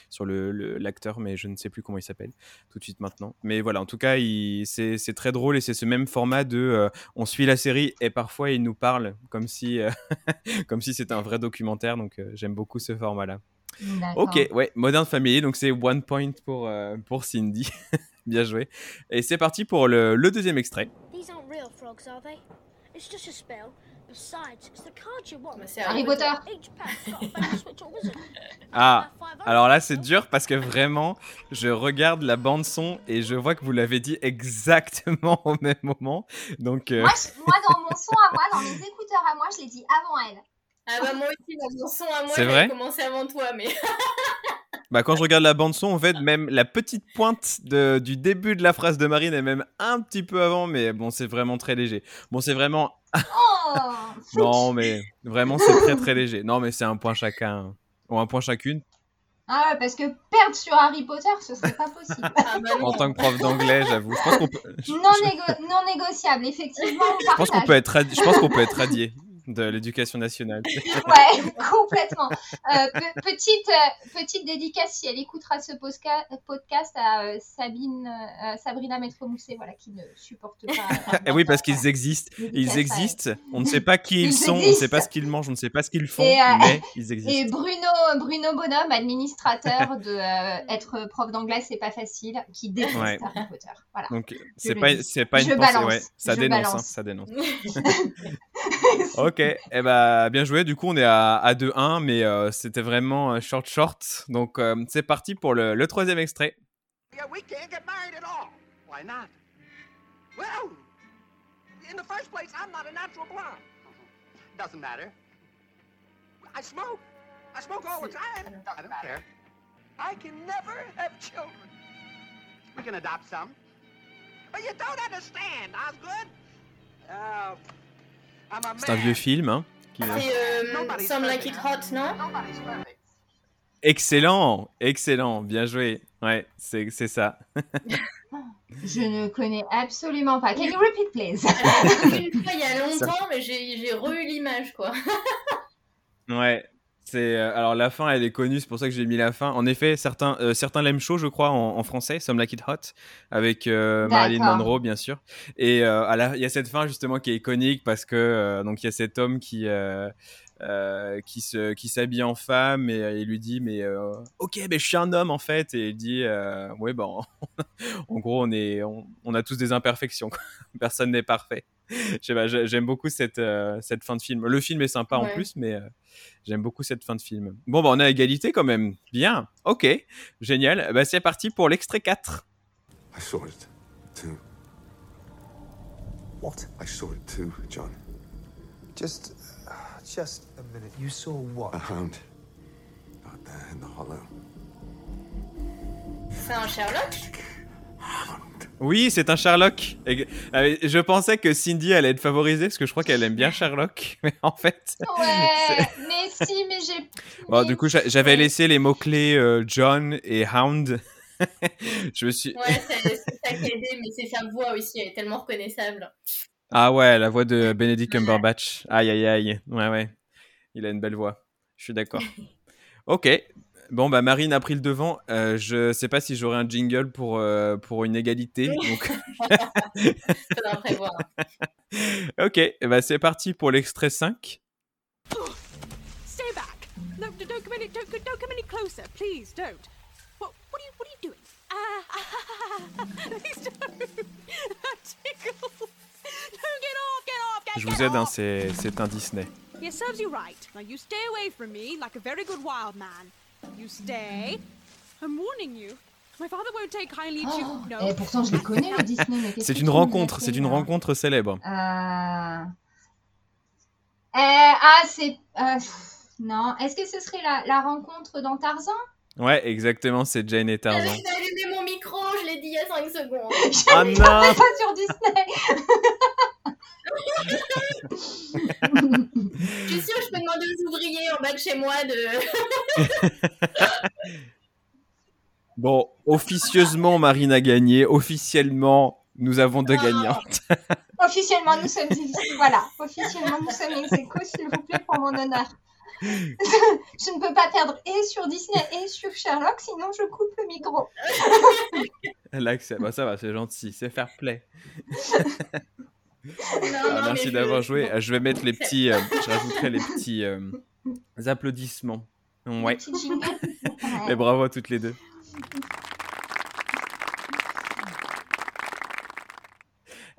sur l'acteur, mais je ne sais plus comment il s'appelle tout de suite maintenant. Mais voilà, en tout cas, c'est très drôle et c'est ce même format de euh, on suit la série et parfois il nous parle comme si comme si c'était un vrai documentaire. Donc j'aime beaucoup ce format-là. Ok, ouais, Modern Family, donc c'est one point pour euh, pour Cindy. Bien joué. Et c'est parti pour le, le deuxième extrait. These aren't real frogs, are they? It's just a spell. Besides, it's the cards you want. C'est Harry Potter. Ah, alors là c'est dur parce que vraiment, je regarde la bande son et je vois que vous l'avez dit exactement au même moment. Donc euh, Moi, je- moi, dans mon son à moi, dans mes écouteurs à moi, je l'ai dit avant elle. Ah bah moi aussi, dans mon son à moi, C'est j'ai vrai commencé avant toi, mais Bah, quand je regarde la bande son, en fait, même la petite pointe de- du début de la phrase de Marine est même un petit peu avant, mais bon, c'est vraiment très léger. Bon, c'est vraiment. Oh Non, mais vraiment, c'est très très léger. Non, mais c'est un point chacun. Ou un point chacune. Ah ouais, parce que perdre sur Harry Potter, ce serait pas possible. ah bah. En tant que prof d'anglais, j'avoue. Je pense qu'on peut. Je, non, négo- non négociable, effectivement. On je pense qu'on partage. peut être radi- je pense qu'on peut être radié de l'éducation nationale. Ouais, complètement. Euh, pe- petite, euh, petite dédicace si elle écoutera ce podcast à euh, Sabine, Sabrina Maître-Mousset, voilà, qui ne supporte pas. Et Eh oui, parce qu'ils existent. Ils à existent. On ne sait pas qui ils, Ils sont. On ne sait pas ce qu'ils mangent. On ne sait pas ce qu'ils font. Et, mais ils existent. Et Bruno, Bruno Bonhomme, administrateur de être prof d'anglais, c'est pas facile, qui déteste Ouais. Harry Potter. Voilà. Donc, c'est pas, pas une Je pensée. balance. Ouais, ça dénonce. hein, ça dénonce. Ok, eh ben, bien joué. Du coup, on est à, à 2-1, mais euh, c'était vraiment short short. Donc, euh, c'est parti pour le, le troisième extrait. Yeah, we can't get married at all. Why not? Well, in the first place, I'm not a natural blonde. Doesn't matter. I smoke. I smoke all the time. I don't care. I can never have children. We can adopt some. But you don't understand, Osgood. Uh, C'est un vieux film, hein. qui- C'est euh, Some Like It Hot, non. Excellent, excellent, bien joué. Ouais, c'est c'est ça. Je ne connais absolument pas. Can you repeat, please? Une fois il y a longtemps, mais j'ai j'ai re-eu l'image, quoi. Ouais. C'est euh, alors la fin, elle est connue, c'est pour ça que j'ai mis la fin. En effet, certains euh, certains l'aiment chaud, je crois, en, en français, Some Like It Hot, avec euh, Marilyn. Monroe, bien sûr. Et euh, il y a cette fin justement qui est iconique parce que donc il y a cet homme qui qui se qui s'habille en femme et il lui dit mais ok, mais je suis un homme en fait et il dit ouais bon, en gros on est on, on a tous des imperfections, personne n'est parfait. Je sais pas, j'ai- j'aime beaucoup cette euh, cette fin de film. Le film est sympa en plus, mais euh, J'aime beaucoup cette fin de film. Bon, bah, on est à égalité quand même. Bien. Ok. Génial. Bah, c'est parti pour l'extrait 4. I saw it too. What? I saw it too, John. Just, uh, just a minute. You saw what? A hound. Out there in the hollow. C'est un Sherlock? Oui, c'est un Sherlock. Et- euh, Je pensais que Cindy allait être favorisée parce que je crois qu'elle aime bien Sherlock. Mais en fait. Ouais, mais si, mais j'ai. Bon, mais- du coup, j'a- j'avais laissé les mots-clés euh, John et Hound. je me suis. Ouais, c'est ça qui aidé, mais c'est sa voix aussi, elle est tellement reconnaissable. Ah ouais, la voix de Benedict Cumberbatch. Aïe, aïe, aïe. Ouais, ouais. Il a une belle voix. Je suis d'accord. Ok. Bon, bah Marine a pris le devant. Euh, je sais pas si j'aurai un jingle pour, euh, pour une égalité. Donc... Faudra prévoir. ok, bah, c'est parti pour l'extrait 5. Stay back. No, don't come any, don't, don't come any closer, please. Don't. What, what are you, what are you doing? Ah, please don't. That tickle. Don't get off, get off, get, Je vous aide, hein, c'est c'est un Disney. Serves you right. Now you stay away from me like a very good wild man. You stay. I'm warning you. My father won't take kindly to Oh, no. et pourtant, je les connais, les Disney. C'est une rencontre, c'est une rencontre célèbre. Euh... euh, ah, c'est. euh, non. Est-ce que ce serait la, la rencontre dans Tarzan? Ouais, exactement, c'est Jane et Tarzan. J'avais allumé mon micro, je l'ai dit il y a 5 secondes. Ah non pas ça sur Disney Je suis sûre que je peux demander aux ouvriers en bas de chez moi de. Bon, officieusement, Marine a gagné. Officiellement, nous avons deux gagnantes. Officiellement, nous sommes. Voilà, officiellement, nous sommes ex s'il vous plaît, pour mon honneur. Je ne peux pas perdre et sur Disney et sur Sherlock, sinon je coupe le micro. C'est- bah, ça va, c'est gentil, c'est fair play. Non, Ah, non, merci mais d'avoir je- joué. Je vais mettre les petits, euh, je rajouterai les petits euh, applaudissements. Ouais. Et bravo à toutes les deux.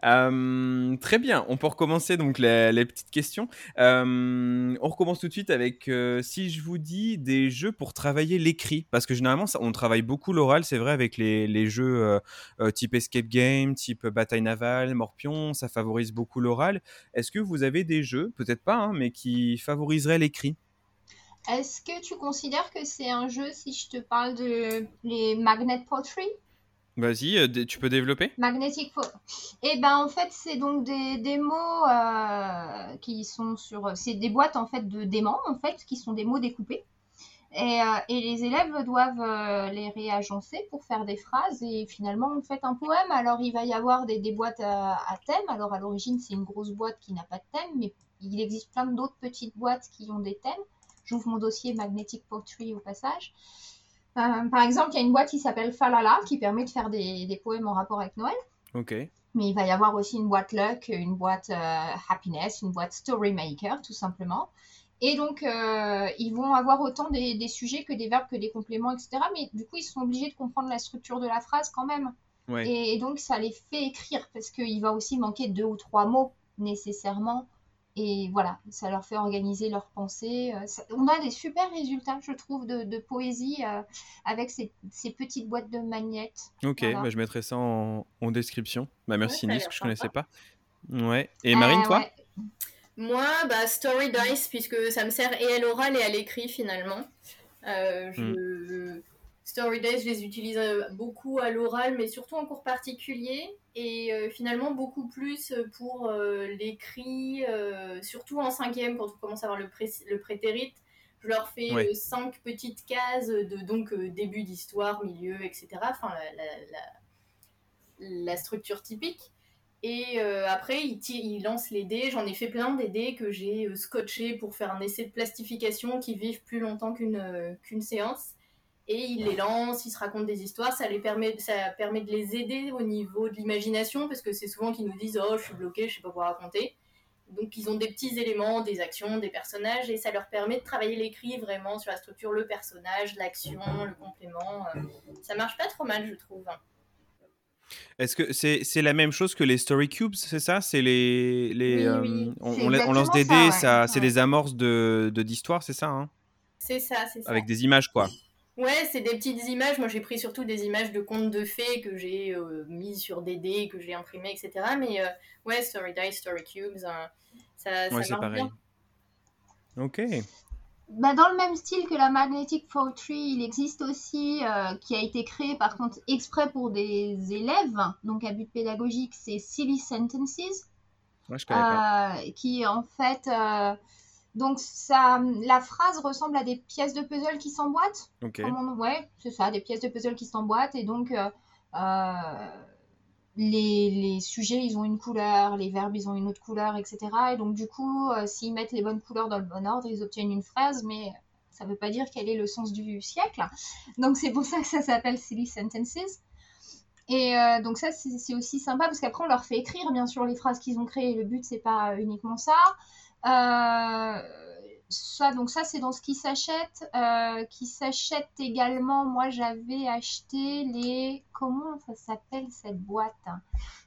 Euh, très bien, on peut recommencer donc les, petites questions. Euh, on recommence tout de suite avec euh, si je vous dis des jeux pour travailler l'écrit, parce que généralement on travaille beaucoup l'oral, c'est vrai avec les, jeux type escape game, type bataille navale, morpion, ça favorise beaucoup l'oral. Est-ce que vous avez des jeux, peut-être pas, hein, mais qui favoriseraient l'écrit? Est-ce que tu considères que c'est un jeu si je te parle de les Magnet Pottery? Vas-y, euh, tu peux développer Magnetic Po- Eh ben en fait c'est donc des, des mots euh, qui sont sur c'est des boîtes en fait de d'aimants en fait qui sont des mots découpés. Et, euh, et les élèves doivent les réagencer pour faire des phrases et finalement on fait un poème. Alors il va y avoir des, des boîtes à, à thème. Alors à l'origine c'est une grosse boîte qui n'a pas de thème mais il existe plein d'autres petites boîtes qui ont des thèmes. J'ouvre mon dossier Magnetic Poetry au passage euh, par exemple, il y a une boîte qui s'appelle Falala qui permet de faire des, des poèmes en rapport avec Noël. Ok. Mais il va y avoir aussi une boîte Luck, une boîte euh, Happiness, une boîte Storymaker, tout simplement. Et donc, euh, ils vont avoir autant des, des sujets que des verbes, que des compléments, etc. Mais du coup, ils sont obligés de comprendre la structure de la phrase quand même. Ouais. Et, et donc, ça les fait écrire parce qu'il va aussi manquer deux ou trois mots nécessairement. Et voilà, ça leur fait organiser leurs pensées. Euh, ça- on a des super résultats, je trouve, de, de poésie euh, avec ces, ces petites boîtes de magnettes. Ok, Voilà. bah, je mettrai ça en, en description. Bah, merci Ouais, Nice, que je connaissais sympa. pas. Ouais. Et Marine, Euh, toi? ouais. Moi, bah, Story Dice, puisque ça me sert et à l'oral et à l'écrit finalement. Euh, je... Story Days, je les utilise euh, beaucoup à l'oral, mais surtout en cours particulier. Et euh, finalement, beaucoup plus pour euh, l'écrit, euh, surtout en cinquième, quand on commence à avoir le, pré le prétérite. Je leur fais euh, cinq petites cases de donc début d'histoire, milieu, etc. Enfin, la, la- la- la structure typique. Et après, ils, lancent les dés. J'en ai fait plein des dés que j'ai scotchés pour faire un essai de plastification qui vivent plus longtemps qu'une qu'une séance. Et ils les lancent, ils se racontent des histoires. Ça, les permet, ça permet de les aider au niveau de l'imagination parce que c'est souvent qu'ils nous disent Oh, je suis bloqué, je sais pas quoi raconter. Donc, ils ont des petits éléments, des actions, des personnages et ça leur permet de travailler l'écrit vraiment sur la structure, le personnage, l'action, le complément. euh. Ça marche pas trop mal, je trouve. Est-ce que c'est c'est la même chose que les story cubes, c'est ça? C'est les les Oui, euh, oui. on, lance des dés, ça, c'est Ouais. des amorces de de- d'histoire, c'est ça hein? C'est ça, c'est ça. Avec des images quoi. Ouais, c'est des petites images. Moi, j'ai pris surtout des images de contes de fées que j'ai euh, mis sur des dés, que j'ai imprimés, etc. Mais euh, ouais, Story Dice, Story Cubes, euh, ça, Ouais, ça c'est marche pareil. bien. Ok. Bah, dans le même style que la Magnetic Poetry, il existe aussi, euh, qui a été créé par contre exprès pour des élèves, donc à but pédagogique, c'est Silly Sentences, Moi je connais pas. euh, qui en fait, euh, donc ça, la phrase ressemble à des pièces de puzzle qui s'emboîtent. Ok. Comme on- ouais, c'est ça, des pièces de puzzle qui s'emboîtent et donc euh, euh, les, les sujets ils ont une couleur, les verbes ils ont une autre couleur, etc. Et donc du coup, euh, s'ils mettent les bonnes couleurs dans le bon ordre, ils obtiennent une phrase, mais ça veut pas dire quel est le sens du siècle. Donc c'est pour ça que ça s'appelle Silly Sentences. Et euh, donc ça c'est c'est aussi sympa parce qu'après on leur fait écrire bien sûr les phrases qu'ils ont créées. Le but c'est pas uniquement ça. Euh, ça donc ça c'est dans ce qui s'achète. Euh, qui s'achète également. Moi j'avais acheté les comment ça s'appelle cette boîte?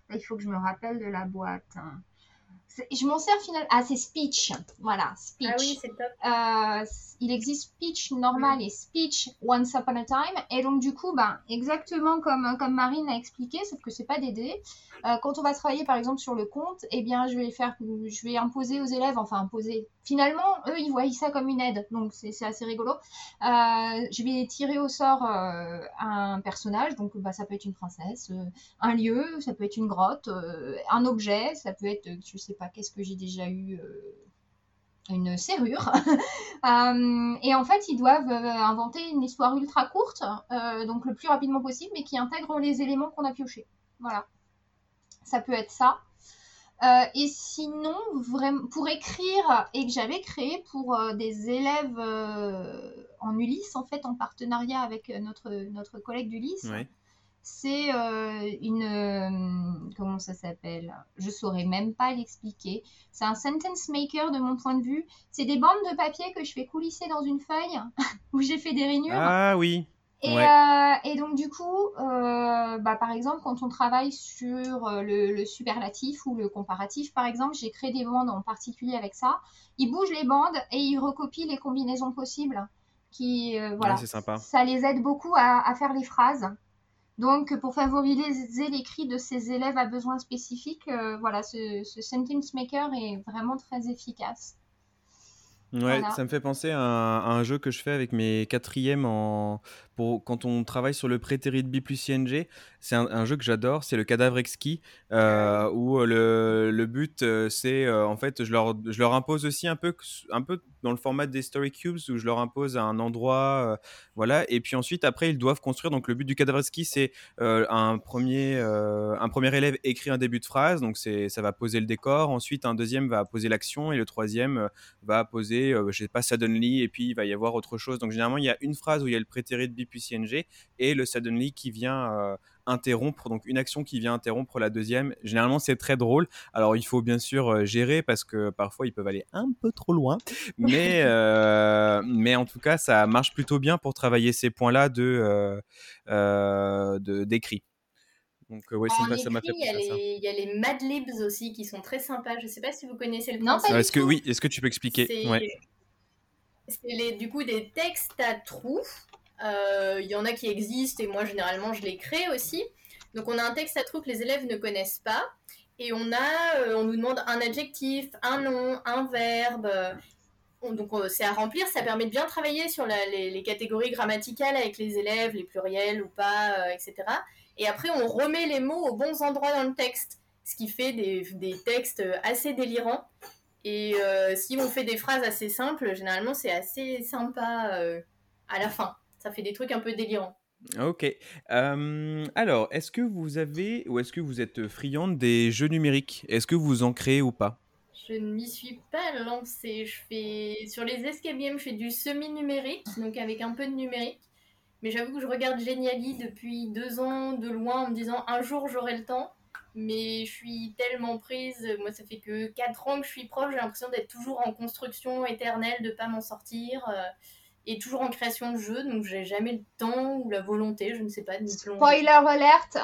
Il faut que je me rappelle de la boîte. Je m'en sers finalement. Ah, c'est Speech. Voilà, Speech. Ah oui, c'est top. Euh, il existe Speech normal et Speech Once Upon a Time. Et donc, du coup, ben, exactement comme, comme Marine a expliqué, sauf que c'est pas des dés. Euh, quand on va travailler, par exemple, sur le compte, eh bien, je vais faire, je vais imposer aux élèves, enfin, imposer. Finalement, eux, ils voient ça comme une aide. Donc, c'est assez rigolo. Euh, je vais tirer au sort euh, un personnage. Donc, bah, ça peut être une princesse, euh, un lieu, ça peut être une grotte, un objet, ça peut être, je sais pas, qu'est-ce que j'ai déjà eu. une serrure. Et en fait, ils doivent inventer une histoire ultra courte, donc le plus rapidement possible, mais qui intègre les éléments qu'on a piochés. Voilà. Ça peut être ça. Euh, et sinon, vraiment, pour écrire, et que j'avais créé pour euh, des élèves euh, en Ulysse, en fait, en partenariat avec notre, notre collègue d'Ulysse, c'est une. comment ça s'appelle? Je saurais même pas l'expliquer. C'est un sentence maker de mon point de vue. C'est des bandes de papier que je fais coulisser dans une feuille où j'ai fait des rainures. Ah oui. Et, Ouais. euh, et donc du coup, euh, bah, par exemple, quand on travaille sur euh, le, le superlatif ou le comparatif, par exemple, j'ai créé des bandes en particulier avec ça. Ils bougent les bandes et ils recopient les combinaisons possibles. Qui, euh, voilà, Ouais, c'est sympa. ça les aide beaucoup à, à faire les phrases. Donc, pour favoriser l'écrit de ces élèves à besoins spécifiques, voilà, ce, ce sentence maker est vraiment très efficace. Ouais, Voilà. ça me fait penser à un, à un jeu que je fais avec mes quatrièmes en pour quand on travaille sur le prétérit B plus ING. C'est un, un jeu que j'adore, c'est le cadavre exquis euh, où euh, le, le but euh, c'est en fait je leur je leur impose aussi un peu un peu dans le format des story cubes où je leur impose un endroit euh, voilà. Et puis ensuite après ils doivent construire. Donc le but du cadavre exquis c'est un premier un premier élève écrit un début de phrase. Donc c'est ça va poser le décor. Ensuite un deuxième va poser l'action et le troisième va poser je sais pas suddenly et puis il va y avoir autre chose. Donc généralement il y a une phrase où il y a le prétérit B plus ING et le suddenly qui vient euh, interrompre donc une action qui vient interrompre la deuxième. Généralement c'est très drôle. Alors il faut bien sûr euh, gérer parce que parfois ils peuvent aller un peu trop loin. Mais euh, mais en tout cas ça marche plutôt bien pour travailler ces points là de euh, euh, de d'écrit. Donc ouais ça En m'a ça m'a fait écrit, il y, a les, il y a les Mad Libs aussi qui sont très sympas. Je sais pas si vous connaissez le Non, est-ce que oui est-ce que tu peux expliquer? C'est ouais c'est les- du coup des textes à trous. Euh, Il y en a qui existent et moi généralement je les crée aussi. Donc on a un texte à trous que les élèves ne connaissent pas et on a, euh, on nous demande un adjectif, un nom, un verbe. on- donc euh, c'est à remplir, ça permet de bien travailler sur les, catégories grammaticales avec les élèves, les pluriels ou pas, etc. Et après, on remet les mots aux bons endroits dans le texte, ce qui fait des, textes assez délirants. Et si on fait des phrases assez simples, généralement c'est assez sympa à la fin. Ça fait des trucs un peu délirants. Ok. Euh, alors, est-ce que vous avez ou est-ce que vous êtes friande des jeux numériques? Est-ce que vous en créez ou pas? Je ne m'y suis pas lancée. Je fais sur les escape games, je fais du semi-numérique, donc avec un peu de numérique. Mais j'avoue que je regarde Geniali depuis deux ans de loin en me disant un jour j'aurai le temps. Mais je suis tellement prise. Moi, ça fait que quatre ans que je suis prof. J'ai l'impression d'être toujours en construction éternelle, de pas m'en sortir. euh, et toujours en création de jeux. Donc, j'ai jamais le temps ou la volonté, je ne sais pas, de m'y plonger. Spoiler alerte,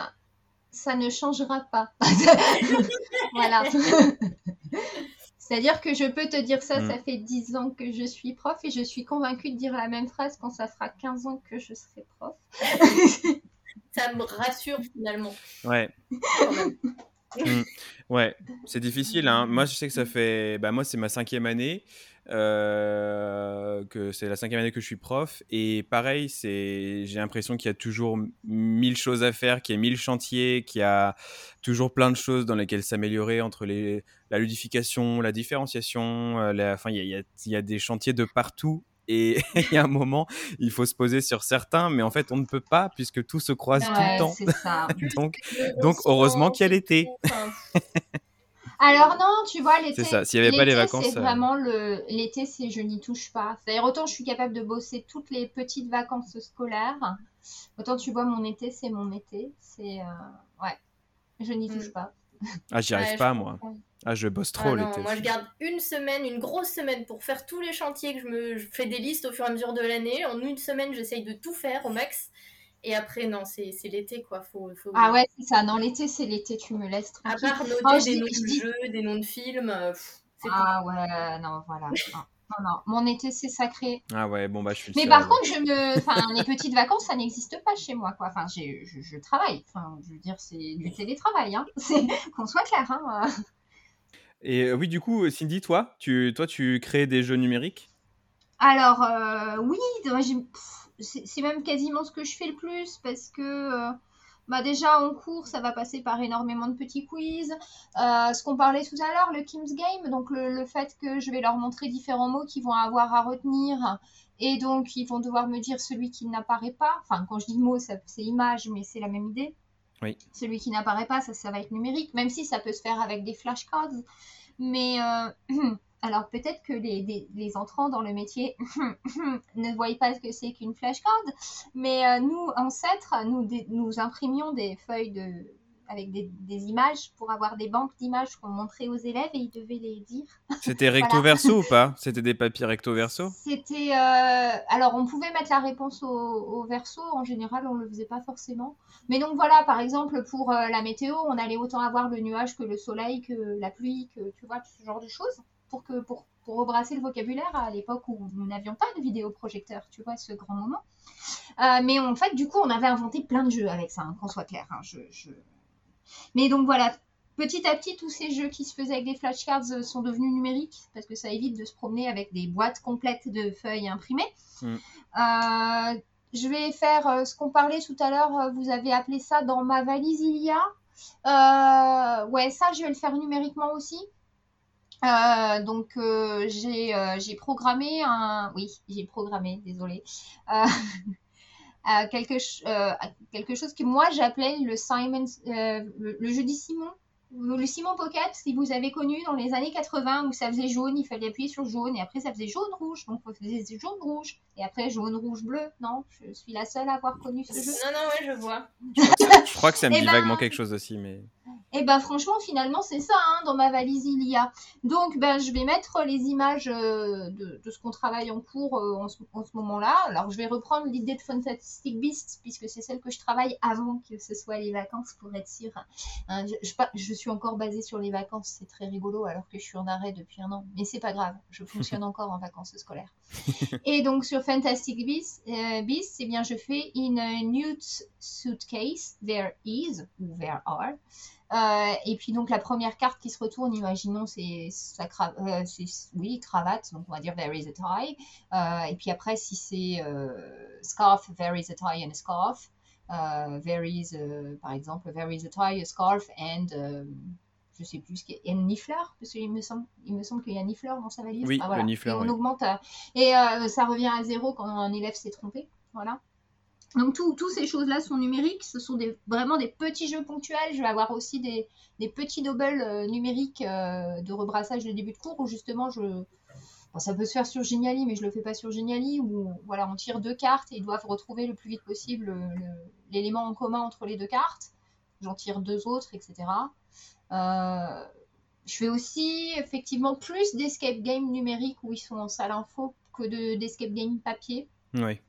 ça ne changera pas. voilà. C'est-à-dire que je peux te dire ça, Mm. ça fait 10 ans que je suis prof et je suis convaincue de dire la même phrase quand ça fera 15 ans que je serai prof. Ça me rassure finalement. Ouais. Mm. Ouais, c'est difficile. Hein. Moi, je sais que ça fait. Bah, moi, c'est ma cinquième année. Euh, que c'est la cinquième année que je suis prof. Et pareil, c'est, j'ai l'impression qu'il y a toujours mille choses à faire, qu'il y a mille chantiers, qu'il y a toujours plein de choses dans lesquelles s'améliorer entre les, la ludification, la différenciation. euh, la, enfin, il y a, il y des chantiers de partout. Et il y a un moment, il faut se poser sur certains, mais en fait, on ne peut pas puisque tout se croise tout le temps. ça. donc, donc heureusement qu'il y a l'été. Alors non, tu vois, l'été, C'est ça, s'il y avait pas les l'été, vacances, c'est euh, vraiment le l'été, c'est je n'y touche pas. C'est-à-dire autant je suis capable de bosser toutes les petites vacances scolaires, autant tu vois mon été, c'est mon été, c'est euh, ouais, je n'y touche Mm. pas. Ah, j'y arrive Ouais, pas, moi. comprends. Ah, je bosse Ah trop non, l'été. moi je garde une semaine, une grosse semaine pour faire tous les chantiers que je me je fais des listes au fur et à mesure de l'année. En une semaine, j'essaye de tout faire au max. Et après, non, c'est c'est l'été quoi. Faut, faut... Ah ouais, c'est ça. Non, l'été, c'est l'été, tu me laisses À tranquille. part noter Oh, des noms de dis- jeux, des noms de films, euh, pff, Ah ouais, non, voilà. Non, non, non. mon été, c'est sacré. Ah ouais, bon, bah, je suis Mais par alors. contre, je me, enfin, les petites vacances, ça n'existe pas chez moi, quoi. Enfin, j'ai, je, je travaille. Enfin, je veux dire, c'est du télétravail, hein. C'est qu'on soit clair, hein. Et euh, oui, du coup, Cindy, toi, tu, toi, tu crées des jeux numériques? Alors, euh, oui, moi, j'ai- c'est même quasiment ce que je fais le plus parce que euh, bah déjà en cours, ça va passer par énormément de petits quiz. Euh, ce qu'on parlait tout à l'heure, le Kim's Game, donc le, le fait que je vais leur montrer différents mots qu'ils vont avoir à retenir et donc ils vont devoir me dire celui qui n'apparaît pas. Enfin, quand je dis mot, ça- c'est image, mais c'est la même idée. Oui. Celui qui n'apparaît pas, ça, ça va être numérique, même si ça peut se faire avec des flashcards. Mais euh, alors peut-être que les, les- les entrants dans le métier ne voient pas ce que c'est qu'une flashcard, mais euh, nous, ancêtres, nous, nous imprimions des feuilles de, avec des, des images pour avoir des banques d'images qu'on montrait aux élèves et ils devaient les dire. C'était recto Voilà. verso ou pas? C'était des papiers recto verso? C'était. euh, Alors, on pouvait mettre la réponse au, au verso. En général, on le faisait pas forcément. Mais donc, voilà, par exemple, pour euh, la météo, on allait autant avoir le nuage que le soleil, que la pluie, que tu vois, ce genre de choses. Pour, que, pour, pour rebrasser le vocabulaire à l'époque où nous n'avions pas de vidéoprojecteur, tu vois, ce grand moment. Euh, mais en fait, du coup, on avait inventé plein de jeux avec ça, hein, qu'on soit clair. hein, je, je- Mais donc, voilà, Petit à petit, tous ces jeux qui se faisaient avec des flashcards euh, sont devenus numériques parce que ça évite de se promener avec des boîtes complètes de feuilles imprimées. Mm. Euh, je vais faire ce qu'on parlait tout à l'heure. Vous avez appelé ça dans ma valise il y a. Euh, ouais, ça, je vais le faire numériquement aussi. Euh, donc euh, j'ai euh, j'ai programmé un oui j'ai programmé désolé euh, euh, quelque, ch- euh, quelque chose que moi j'appelais le Simon euh, le, le jeu du Simon le Simon Pocket, si vous avez connu dans les années 80 où ça faisait jaune, il fallait appuyer sur jaune et après ça faisait jaune rouge, donc on faisait jaune rouge et après jaune rouge bleu. Non, je suis la seule à avoir connu ce jeu. Non, non, ouais, je vois. Je crois que ça me Eh dit ben- vaguement quelque chose aussi, mais. Et ben franchement, finalement, c'est ça, hein, dans ma valise, il y a. Donc, ben, je vais mettre les images euh, de, de ce qu'on travaille en cours euh, en ce, en ce moment-là. Alors, je vais reprendre l'idée de Fantastic Beasts, puisque c'est celle que je travaille avant que ce soit les vacances, pour être sûre. Hein, je, je, pas- je suis encore basée sur les vacances, c'est très rigolo, alors que je suis en arrêt depuis un an. Mais c'est pas grave, je fonctionne encore en vacances scolaires. Et donc, sur Fantastic Beasts, euh, Beasts eh bien, je fais in a nude suitcase, there is, ou there are, Euh, et puis donc la première carte qui se retourne, imaginons c'est sa cra- euh, oui cravate, donc on va dire there is a tie. Euh, et puis après si c'est euh, scarf, there is a tie and a scarf. There is, par exemple, there is a tie, a scarf and je sais plus ce qu'il y a, nifleur, parce qu'il me semble, il me semble qu'il y a nifleur dans sa valise. Oui, Ah, voilà. le nifleur, Et on oui. augmente et ça revient à zéro quand un élève s'est trompé. Voilà. Donc tout- toutes ces choses-là sont numériques, ce sont des, vraiment des petits jeux ponctuels. Je vais avoir aussi des, des petits doubles euh, numériques euh, de rebrassage de début de cours où justement je... bon, ça peut se faire sur Geniali, mais je le fais pas sur Geniali, où voilà, on tire deux cartes et ils doivent retrouver le plus vite possible le- le- l'élément en commun entre les deux cartes. J'en tire deux autres, etc. Euh, je fais aussi effectivement plus d'escape game numériques où ils sont en salle info que de- d'escape game papier. Oui.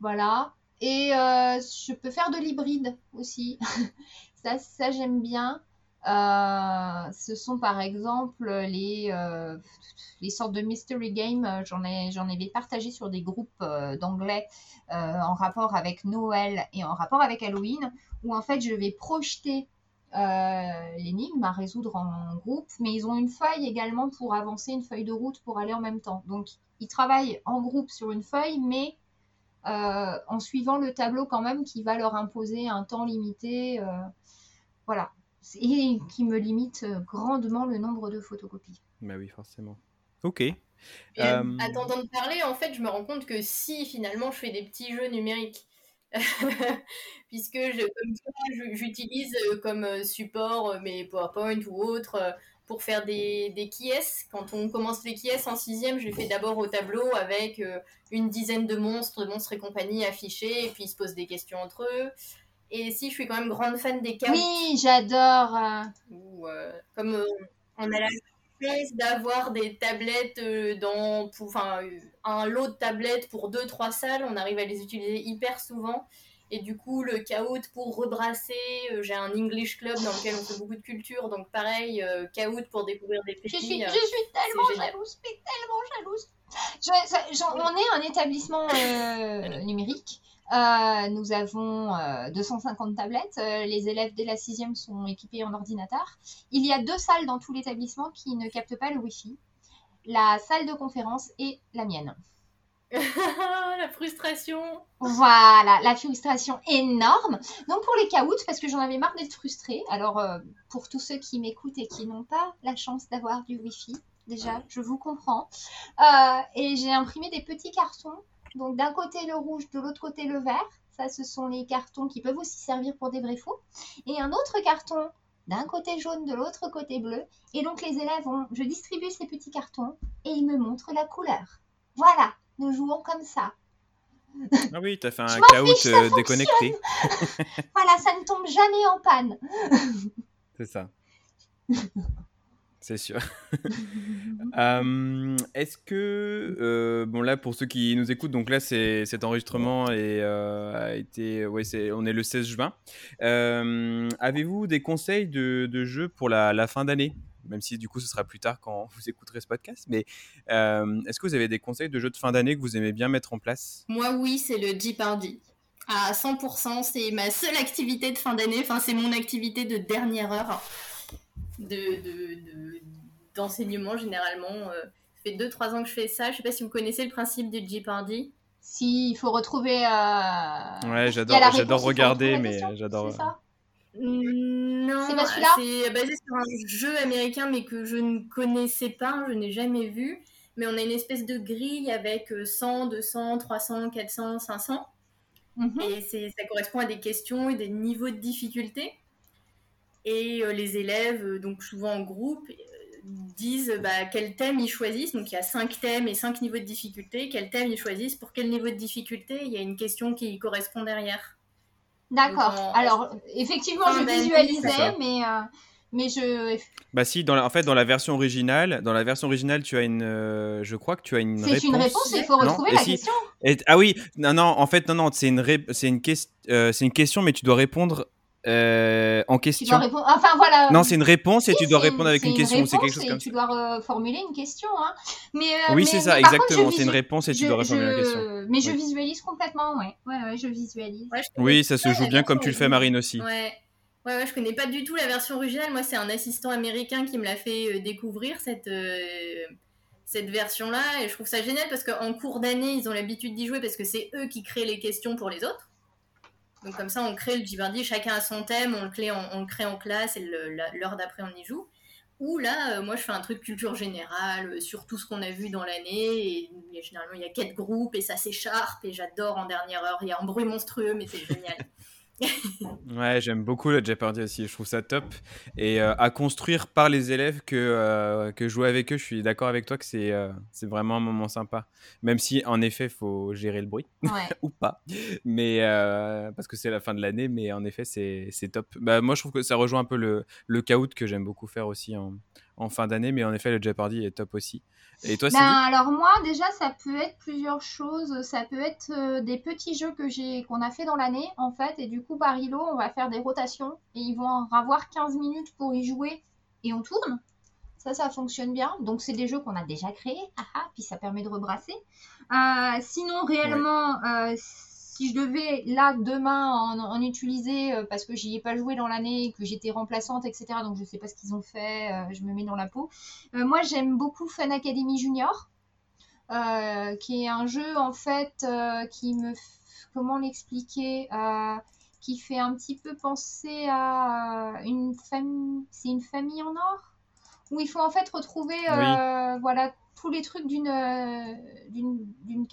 Voilà. Et euh, je peux faire de l'hybride aussi. ça, ça j'aime bien. Euh, ce sont par exemple les, euh, les sortes de mystery games. J'en ai, j'en avais partagé sur des groupes d'anglais en rapport avec Noël et en rapport avec Halloween, où en fait je vais projeter l'énigme à résoudre en groupe, mais ils ont une feuille également pour avancer, une feuille de route pour aller en même temps. Donc ils travaillent en groupe sur une feuille, mais euh, en suivant le tableau quand même qui va leur imposer un temps limité. euh, voilà. Et qui me limite euh, grandement le nombre de photocopies. Bah oui, forcément. Ok. Euh, Attendant de parler, en fait, je me rends compte que si finalement je fais des petits jeux numériques, puisque je, j'utilise comme support mes PowerPoint ou autres euh, pour faire des, des quies. Quand on commence les quies en sixième, je les fais d'abord au tableau avec euh, une dizaine de monstres, monstres et compagnie affichés, et puis ils se posent des questions entre eux. Et si je suis quand même grande fan des chaos, Oui, j'adore. euh, où, euh, comme euh, on a la chance d'avoir des tablettes dans, enfin, un lot de tablettes pour deux trois salles, on arrive à les utiliser hyper souvent. Et du coup, le Kahoot pour rebrasser, euh, j'ai un English club dans lequel on fait beaucoup de culture, donc pareil, euh, Kahoot pour découvrir des Je pays. suis, euh, je suis tellement jalouse, mais tellement jalouse. Je- ça- j'en- on est un établissement euh, numérique. Euh, nous avons euh, 250 tablettes. Euh, les élèves dès la sixième sont équipés en ordinateur. Il y a deux salles dans tout l'établissement qui ne captent pas le Wi-Fi. La salle de conférence et la mienne. la frustration. Voilà, la frustration énorme. Donc pour les caouts, parce que j'en avais marre d'être frustrée. Alors euh, pour tous ceux qui m'écoutent et qui n'ont pas la chance d'avoir du Wi-Fi, déjà, je vous comprends. Euh, et j'ai imprimé des petits cartons. Donc d'un côté le rouge, de l'autre côté le vert. Ça, ce sont les cartons qui peuvent aussi servir pour des vrais faux. Et un autre carton d'un côté jaune, de l'autre côté bleu. Et donc les élèves ont, je distribue ces petits cartons et ils me montrent la couleur. Voilà, nous jouons comme ça. Ah oui, t'as fait un caout euh, déconnecté. Voilà, ça ne tombe jamais en panne. C'est ça. C'est sûr. Euh, Est-ce que, euh, bon là pour ceux qui nous écoutent, donc là cet enregistrement est, euh, a été, ouais c'est, on est le 16 juin. Avez-vous des conseils de, de jeux pour la, la fin d'année? Même si du coup ce sera plus tard quand vous écouterez ce podcast, mais euh, est-ce que vous avez des conseils de jeux de fin d'année que vous aimez bien mettre en place? Moi, oui, c'est le Jeopardy. À 100%, c'est ma seule activité de fin d'année. Enfin, c'est mon activité de dernière heure de, de- de- d'enseignement, généralement. Euh, Ça fait 2-3 ans que je fais ça. Je sais pas si vous connaissez le principe du Jeopardy. Si, il faut retrouver. euh, Ouais, j'adore, regarder, mais question, j'adore. Non, C'est basé sur un jeu américain, mais que je ne connaissais pas, je n'ai jamais vu. Mais on a une espèce de grille avec euh, 100, 200, 300, 400, 500. Mhm. Et c'est, ça correspond à des questions et des niveaux de difficulté. Et euh, les élèves, euh, donc souvent en groupe, euh, disent bah, quel thème ils choisissent. Donc il y a cinq thèmes et cinq niveaux de difficulté. Quel thème ils choisissent, pour quel niveau de difficulté? Il y a une question qui correspond derrière. D'accord. Alors, effectivement, je visualisais, c'est mais, euh, mais je. Bah si, dans la- en fait, dans la version originale, dans la version originale, tu as une, euh, je crois que tu as une C'est réponse. une réponse et il faut retrouver et la si. question. Et- ah oui, non, non, en fait, non, non, c'est une, ré- c'est une, ques- euh, c'est une question, mais tu dois répondre euh, en Tu dois question. répondre. Enfin, voilà. Non, c'est une réponse et Si, tu dois répondre avec une question. C'est quelque chose comme tu ça. dois euh, formuler une question. Hein. Mais, euh, Oui, c'est ça, mais par contre, exactement. je C'est une réponse et tu je- dois répondre à la je- question. Mais je visualise complètement, ouais. Ouais, ouais, je visualise. Oui, ça se joue bien comme tu le fais, Marine aussi. Ouais. Ouais, ouais, je connais pas du tout la version originale. Moi, c'est un assistant américain qui me l'a fait euh, découvrir cette, euh, cette version-là. Et je trouve ça génial parce qu'en cours d'année, ils ont l'habitude d'y jouer parce que c'est eux qui créent les questions pour les autres. Donc, comme ça, on crée le Jeopardy, chacun a son thème, on le, crée on crée en classe et l'heure d'après, on y joue. Ou là, euh, moi, je fais un truc culture générale euh, sur tout ce qu'on a vu dans l'année. Et, et généralement, il y a quatre groupes et ça s'écharpe. Et j'adore en dernière heure. Il y a un bruit monstrueux, mais c'est génial. Ouais, j'aime beaucoup le Jeopardy aussi, je trouve ça top. Et euh, à construire par les élèves que, euh, que jouer avec eux, je suis d'accord avec toi que c'est euh, c'est vraiment un moment sympa. Même si, en effet, il faut gérer le bruit, Ouais. ou pas. Mais, parce que c'est la fin de l'année, mais en effet, c'est c'est top. Bah, moi, je trouve que ça rejoint un peu le, le caout que j'aime beaucoup faire aussi en, en fin d'année, mais en effet, le Jeopardy est top aussi. Et toi, Ben, alors moi déjà ça peut être plusieurs choses, ça peut être euh, des petits jeux que j'ai qu'on a fait dans l'année en fait et du coup par îlot on va faire des rotations et ils vont avoir 15 minutes pour y jouer et on tourne. Ça ça fonctionne bien. Donc c'est des jeux qu'on a déjà créés, ah, ah, puis ça permet de rebrasser. Euh, sinon réellement euh, si je devais là demain en, en utiliser euh, parce que j'y ai pas joué dans l'année, que j'étais remplaçante etc. Donc je sais pas ce qu'ils ont fait, euh, je me mets dans la peau. Euh, moi, j'aime beaucoup Fun Academy Junior, qui est un jeu en fait qui me, comment l'expliquer, qui fait un petit peu penser à une famille, c'est une famille en or, où il faut en fait retrouver, voilà, tous les trucs d'une d'une d'une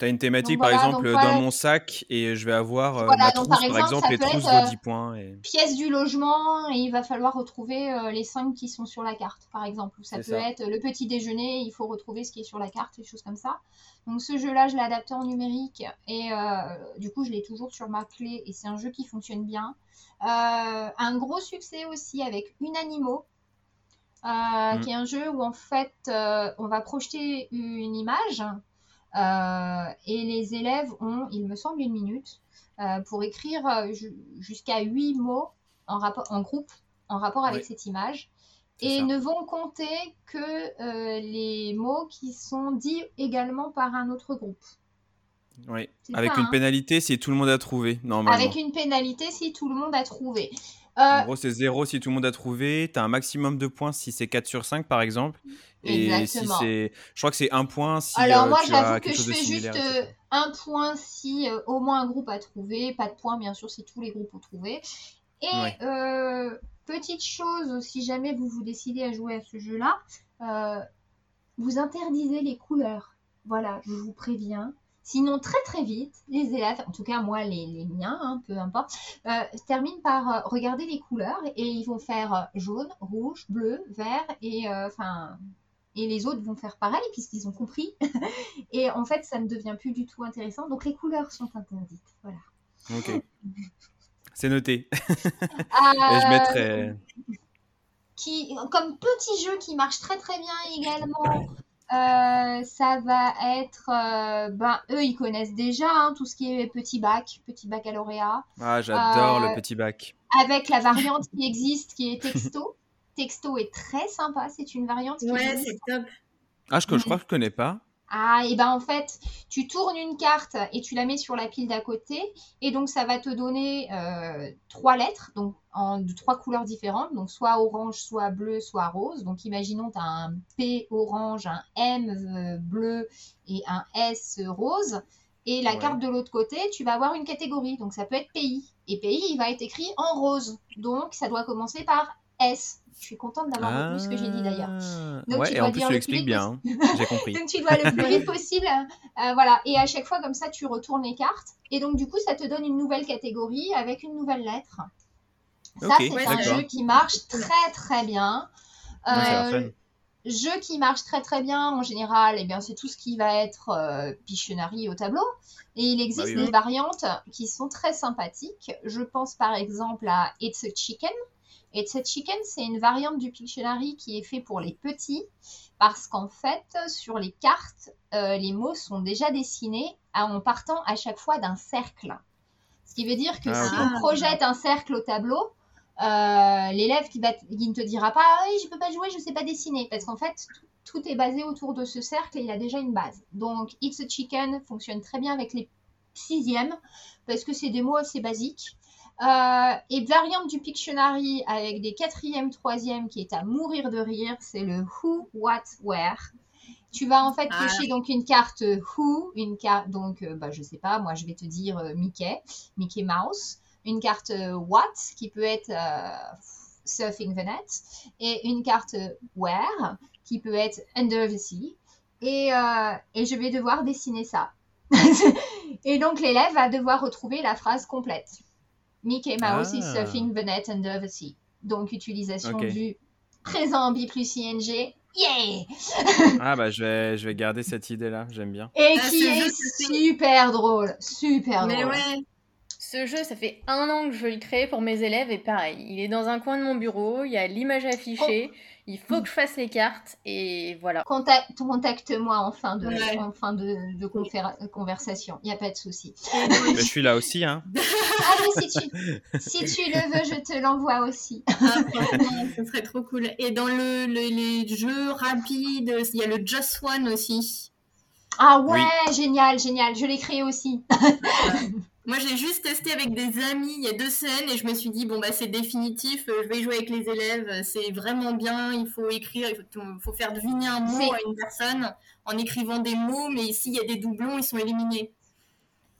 catégorie. T'as une thématique, Donc par voilà, exemple, donc dans mon sac, et je vais avoir euh, Voilà, ma donc trousse, par par exemple, les trousses être, vaut euh, 10 points. Et... pièces du logement et il va falloir retrouver euh, les cinq qui sont sur la carte, par exemple. Ou ça peut ça. être le petit déjeuner, il faut retrouver ce qui est sur la carte, des choses comme ça. Donc ce jeu-là, je l'ai adapté en numérique et euh, du coup, je l'ai toujours sur ma clé et c'est un jeu qui fonctionne bien. Un gros succès aussi avec Unanimo. euh, Mm. qui est un jeu où en fait on va projeter une image et les élèves ont, il me semble, une minute euh, pour écrire euh, ju- jusqu'à 8 mots en, rapport, en groupe en rapport avec Oui. cette image et ça. ne vont compter que euh, les mots qui sont dits également par un autre groupe. Oui. Avec ça, une hein. pénalité si tout le monde a trouvé, normalement. Avec une pénalité si tout le monde a trouvé. Euh, En gros, c'est 0 si tout le monde a trouvé. Tu as un maximum de points si c'est 4 sur 5, par exemple. Et si Exactement. c'est. Je crois que c'est 1 point si Alors euh, moi, j'avoue que je fais juste similaire. euh, etc. un point si euh, au moins un groupe a trouvé, pas de point bien sûr si tous les groupes ont trouvé. Et Ouais. euh, petite chose, si jamais vous vous décidez à jouer à ce jeu-là, euh, vous interdisez les couleurs. Voilà, je vous préviens. Sinon, très très vite, les élèves, en tout cas moi, les, les miens, hein, peu importe, euh, terminent par euh, regarder les couleurs et ils vont faire euh, jaune, rouge, bleu, vert et enfin et les autres vont faire pareil puisqu'ils ont compris. et en fait, ça ne devient plus du tout intéressant. Donc les couleurs sont interdites. Voilà. Ok. C'est noté. Euh, Et je mettrai. qui, comme petit jeu qui marche très très bien également, euh, ça va être, euh, ben eux ils connaissent déjà hein, tout ce qui est petit bac, petit baccalauréat, Ah, j'adore Euh, le petit bac. avec la variante qui existe qui est texto. Texto est très sympa, c'est une variante qui Ouais, existe. c'est top. Ah, je, je crois que je connais pas. Ah, et ben en fait, tu tournes une carte et tu la mets sur la pile d'à côté, et donc ça va te donner euh, trois lettres, donc en de trois couleurs différentes, donc soit orange, soit bleu, soit rose. Donc imaginons tu as un P orange, un M euh, bleu et un S rose. Et la Ouais. carte de l'autre côté, tu vas avoir une catégorie, donc ça peut être pays. Et pays, il va être écrit en rose, donc ça doit commencer par S. Je suis contente d'avoir retenu ce que j'ai dit d'ailleurs. Ah, Donc, ouais, tu et dois en plus, tu le l'expliques bien. J'ai compris. donc tu dois le plus vite possible. euh, voilà. Et à chaque fois, comme ça, tu retournes les cartes. Et donc, du coup, ça te donne une nouvelle catégorie avec une nouvelle lettre. Ça, c'est un jeu qui marche très, très bien. Euh, jeu qui marche très très bien en général, eh bien c'est tout ce qui va être euh, Pictionary au tableau. Et il existe Bah oui, des oui. variantes qui sont très sympathiques. Je pense par exemple à It's a Chicken. It's a Chicken, c'est une variante du Pictionary qui est fait pour les petits parce qu'en fait, sur les cartes, euh, les mots sont déjà dessinés en partant à chaque fois d'un cercle. Ce qui veut dire que Ah, si on projette un cercle au tableau, euh, l'élève qui, ne te dira pas ah oui je peux pas jouer je sais pas dessiner parce qu'en fait tout, est basé autour de ce cercle et il a déjà une base donc It's a Chicken fonctionne très bien avec les sixièmes parce que c'est des mots assez basiques Euh, et variante du Pictionary avec des quatrième, troisième qui est à mourir de rire, c'est le Who, What, Where. Tu vas en fait Ah. piocher donc une carte Who, une carte donc euh, bah, je sais pas, moi je vais te dire euh, Mickey, Mickey Mouse, une carte euh, What qui peut être euh, Surfing the Net et une carte Where qui peut être Under the Sea et, euh, et je vais devoir dessiner ça. et donc l'élève va devoir retrouver la phrase complète. Mickey Mouse is Ah. surfing the net under the sea. Donc utilisation du présent bi plus ing. Yeah Ah bah je vais, je vais garder cette idée-là, j'aime bien. Et Ah, qui est super drôle, super Mais drôle. ouais, ce jeu, ça fait un an que je veux le créer pour mes élèves et pareil, il est dans un coin de mon bureau, il y a l'image affichée, il faut que je fasse les cartes et voilà. Contact- Contacte-moi en fin de, Ouais. en fin de, conversation, il n'y a pas de souci. Je suis là aussi, hein. Ah mais si tu, si tu le veux, je te l'envoie aussi. Ah, ce serait trop cool. Et dans le, le- les jeux rapides, il y a le Just One aussi. Ah ouais, génial, génial, je l'ai créé aussi. Moi, j'ai juste testé avec des amis il y a deux semaines et je me suis dit, bon, bah, c'est définitif, euh, je vais y jouer avec les élèves, euh, c'est vraiment bien, il faut écrire, il faut, faut faire deviner un mot à une personne en écrivant des mots, mais s'il y a des doublons, ils sont éliminés.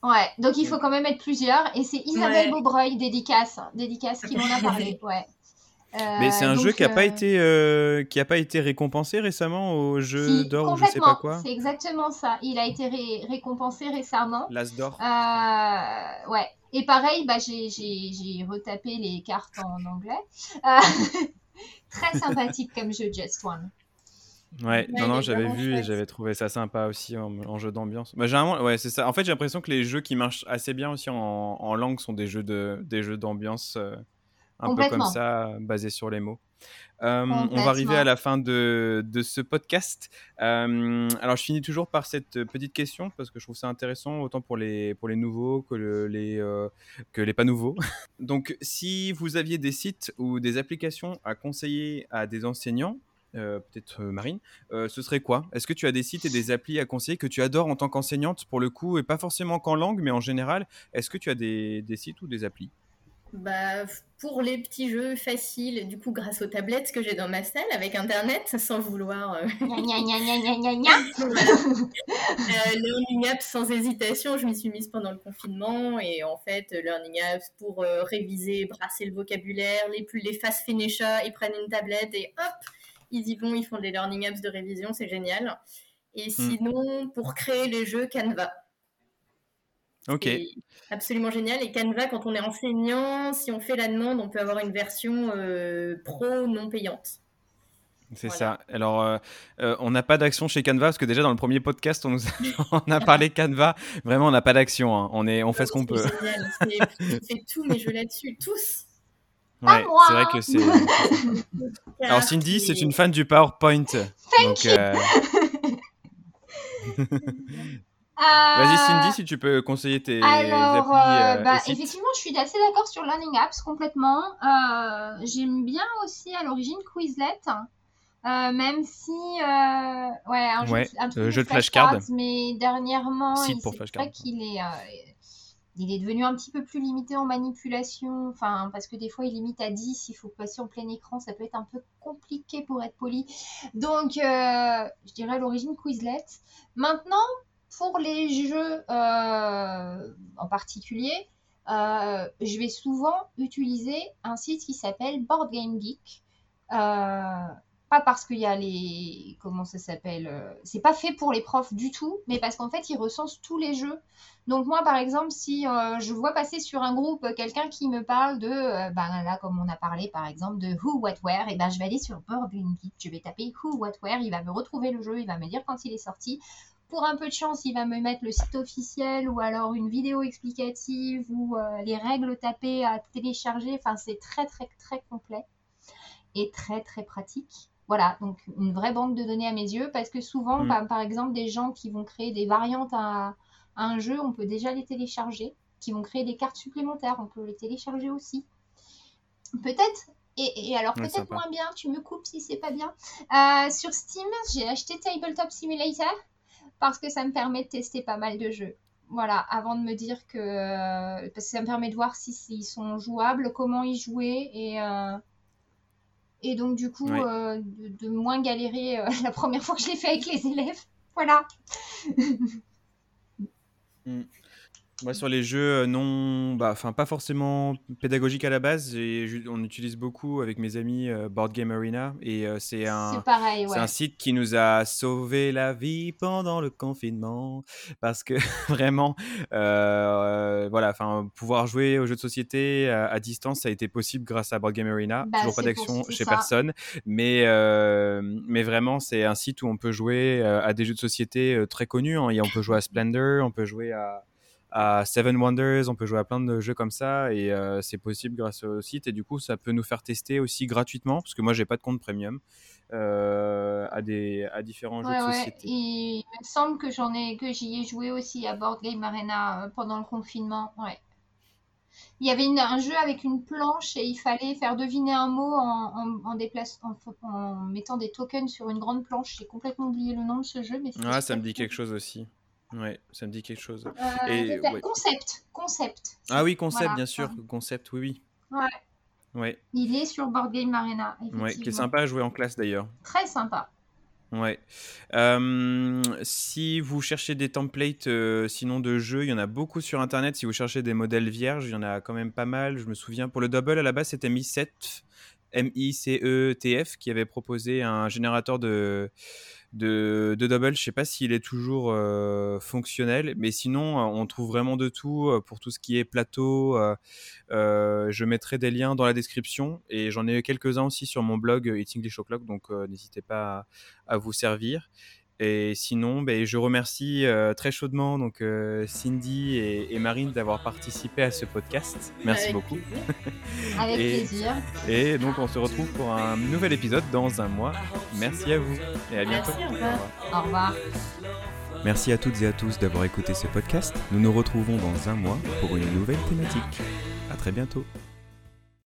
Ouais, donc il faut quand même être plusieurs. Et c'est Isabelle Ouais. Beaubreuil, dédicace, dédicace qui m'en a parlé. Ouais. Mais c'est un Euh, jeu qui a pas euh, été euh, qui a pas été récompensé récemment au jeu si, d'or ou je sais pas quoi. C'est exactement ça. Il a été ré- récompensé récemment. L'as d'or. Euh, ouais. Et pareil, bah, j'ai, j'ai, j'ai retapé les cartes en anglais. Très sympathique comme jeu, Just One. Ouais, Ouais, non, non, j'avais vu et j'avais trouvé ça sympa aussi en, en jeu d'ambiance. Bah, généralement, ouais, c'est ça. En fait, j'ai l'impression que les jeux qui marchent assez bien aussi en, en langue sont des jeux de des jeux d'ambiance euh, un peu comme ça, basés sur les mots. Euh, on va arriver à la fin de, de ce podcast. Euh, alors, je finis toujours par cette petite question parce que je trouve ça intéressant autant pour les, pour les nouveaux que le- les, euh, que les pas nouveaux. Donc, si vous aviez des sites ou des applications à conseiller à des enseignants, peut-être Marine, ce serait quoi? Est-ce que tu as des sites et des applis à conseiller que tu adores en tant qu'enseignante pour le coup, et pas forcément qu'en langue, mais en général? Est-ce que tu as des, des sites ou des applis? Bah, pour les petits jeux faciles, du coup, grâce aux tablettes que j'ai dans ma salle avec Internet, sans vouloir. euh, Gna, gna, gna, gna, gna, gna, gna. Voilà. Euh, Learning Apps sans hésitation, je m'y suis mise pendant le confinement et en fait euh, Learning Apps pour euh, réviser, brasser le vocabulaire, les plus les fast finisher, ils prennent une tablette et hop, ils y vont, ils font des Learning Apps de révision, c'est génial. Et sinon, pour créer les jeux, Canva. Ok. Absolument génial. Et Canva, quand on est enseignant, si on fait la demande, on peut avoir une version euh, pro non payante. C'est ça. Alors, euh, euh, on n'a pas d'action chez Canva parce que déjà dans le premier podcast, on, nous a, on a parlé Canva. Vraiment, on n'a pas d'action. hein. On, est, on fait ce qu'on peut. C'est tous mes jeux là-dessus, tous. Ouais, c'est vrai que c'est. Alors, Cindy, c'est une fan du PowerPoint. Donc, euh, Vas-y, Cindy, si tu peux conseiller tes Alors, applis. euh, euh, bah, et effectivement, je suis assez d'accord sur Learning Apps complètement. Euh, J'aime bien aussi à l'origine Quizlet, euh, même si, euh, ouais, un jeu, Ouais, un truc euh, de jeu de flashcards. mais dernièrement, il- pour vrai qu'il est, euh, il est devenu un petit peu plus limité en manipulation, enfin, parce que des fois, il limite à 10, il faut passer en plein écran, ça peut être un peu compliqué pour être poli. Donc, euh, je dirais à l'origine Quizlet. Maintenant, pour les jeux euh, en particulier, euh, je vais souvent utiliser un site qui s'appelle Board Game Geek. Euh, pas parce qu'il y a les. Comment ça s'appelle C'est pas fait pour les profs du tout, mais parce qu'en fait, ils recensent tous les jeux. Donc, moi, par exemple, si je vois passer sur un groupe quelqu'un qui me parle de. ben là, comme on a parlé, par exemple, de Who, What, Where, et ben je vais aller sur Board Game Geek. Je vais taper Who, What, Where. Il va me retrouver le jeu, il va me dire quand il est sorti. Pour un peu de chance, il va me mettre le site officiel ou alors une vidéo explicative ou euh, les règles tapées à télécharger. Enfin, c'est très, très, très complet et très, très pratique. Voilà, donc une vraie banque de données à mes yeux parce que souvent, Mm. par, par exemple, des gens qui vont créer des variantes à, à un jeu, on peut déjà les télécharger. Qui vont créer des cartes supplémentaires, on peut les télécharger aussi. Peut-être et, et alors Ouais, peut-être moins bien, tu me coupes si c'est pas bien. Euh, sur Steam, j'ai acheté Tabletop Simulator parce que ça me permet de tester pas mal de jeux. voilà, avant de me dire que. euh, parce que ça me permet de voir si s'ils sont jouables, comment ils jouaient et. euh, et donc, du coup, Ouais. euh, de, de moins galérer euh, la première fois que je l'ai fait avec les élèves. Voilà. Moi, sur les jeux euh, non, bah, enfin pas forcément pédagogiques à la base, et on utilise beaucoup avec mes amis euh, Board Game Arena, et euh, c'est un, C'est pareil, c'est ouais. un site qui nous a sauvé la vie pendant le confinement, parce que vraiment, euh, voilà, enfin pouvoir jouer aux jeux de société à distance, ça a été possible grâce à Board Game Arena. Bah, Toujours pas d'action chez ça. personne, mais euh, mais vraiment c'est un site où on peut jouer à des jeux de société très connus. hein. Et on peut jouer à Splendor, on peut jouer à à Seven Wonders, on peut jouer à plein de jeux comme ça et euh, c'est possible grâce au site et du coup ça peut nous faire tester aussi gratuitement parce que moi j'ai pas de compte premium euh, à des à différents jeux de ouais. société. Il me semble que j'en ai que j'y ai joué aussi à Board Game Arena euh, pendant le confinement. Ouais. Il y avait une- un jeu avec une planche et il fallait faire deviner un mot en, en, en, en, mettant des tokens sur une grande planche. J'ai complètement oublié le nom de ce jeu, mais Ah ça me dit quelque chose aussi. Ouais, ça me dit quelque chose. Euh, Et, c'était ouais. Concept, concept. Ah oui, concept Voilà. bien sûr, concept, oui oui. Ouais. Ouais, Il est sur Board Game Arena, ouais, qui est sympa à jouer en classe d'ailleurs. Très sympa. Ouais. Euh, si vous cherchez des templates, euh, sinon de jeux, il y en a beaucoup sur Internet. Si vous cherchez des modèles vierges, il y en a quand même pas mal. Je me souviens, pour le double, à la base, c'était Mi7, M-I-C-E-T-F, qui avait proposé un générateur de, de, double. Je sais pas s'il est toujours euh, fonctionnel, mais sinon, euh, on trouve vraiment de tout euh, pour tout ce qui est plateau. je mettrai des liens dans la description et j'en ai quelques-uns aussi sur mon blog It's English O'Clock, donc n'hésitez pas à vous servir. Et sinon, ben, je remercie euh, très chaudement donc euh, Cindy et, et Marine d'avoir participé à ce podcast. Merci Avec beaucoup. Avec Et- plaisir. Et donc on se retrouve pour un nouvel épisode dans un mois. Merci à vous et à bientôt. Merci, au revoir. Au revoir. Merci à toutes et à tous d'avoir écouté ce podcast. Nous nous retrouvons dans un mois pour une nouvelle thématique. À très bientôt.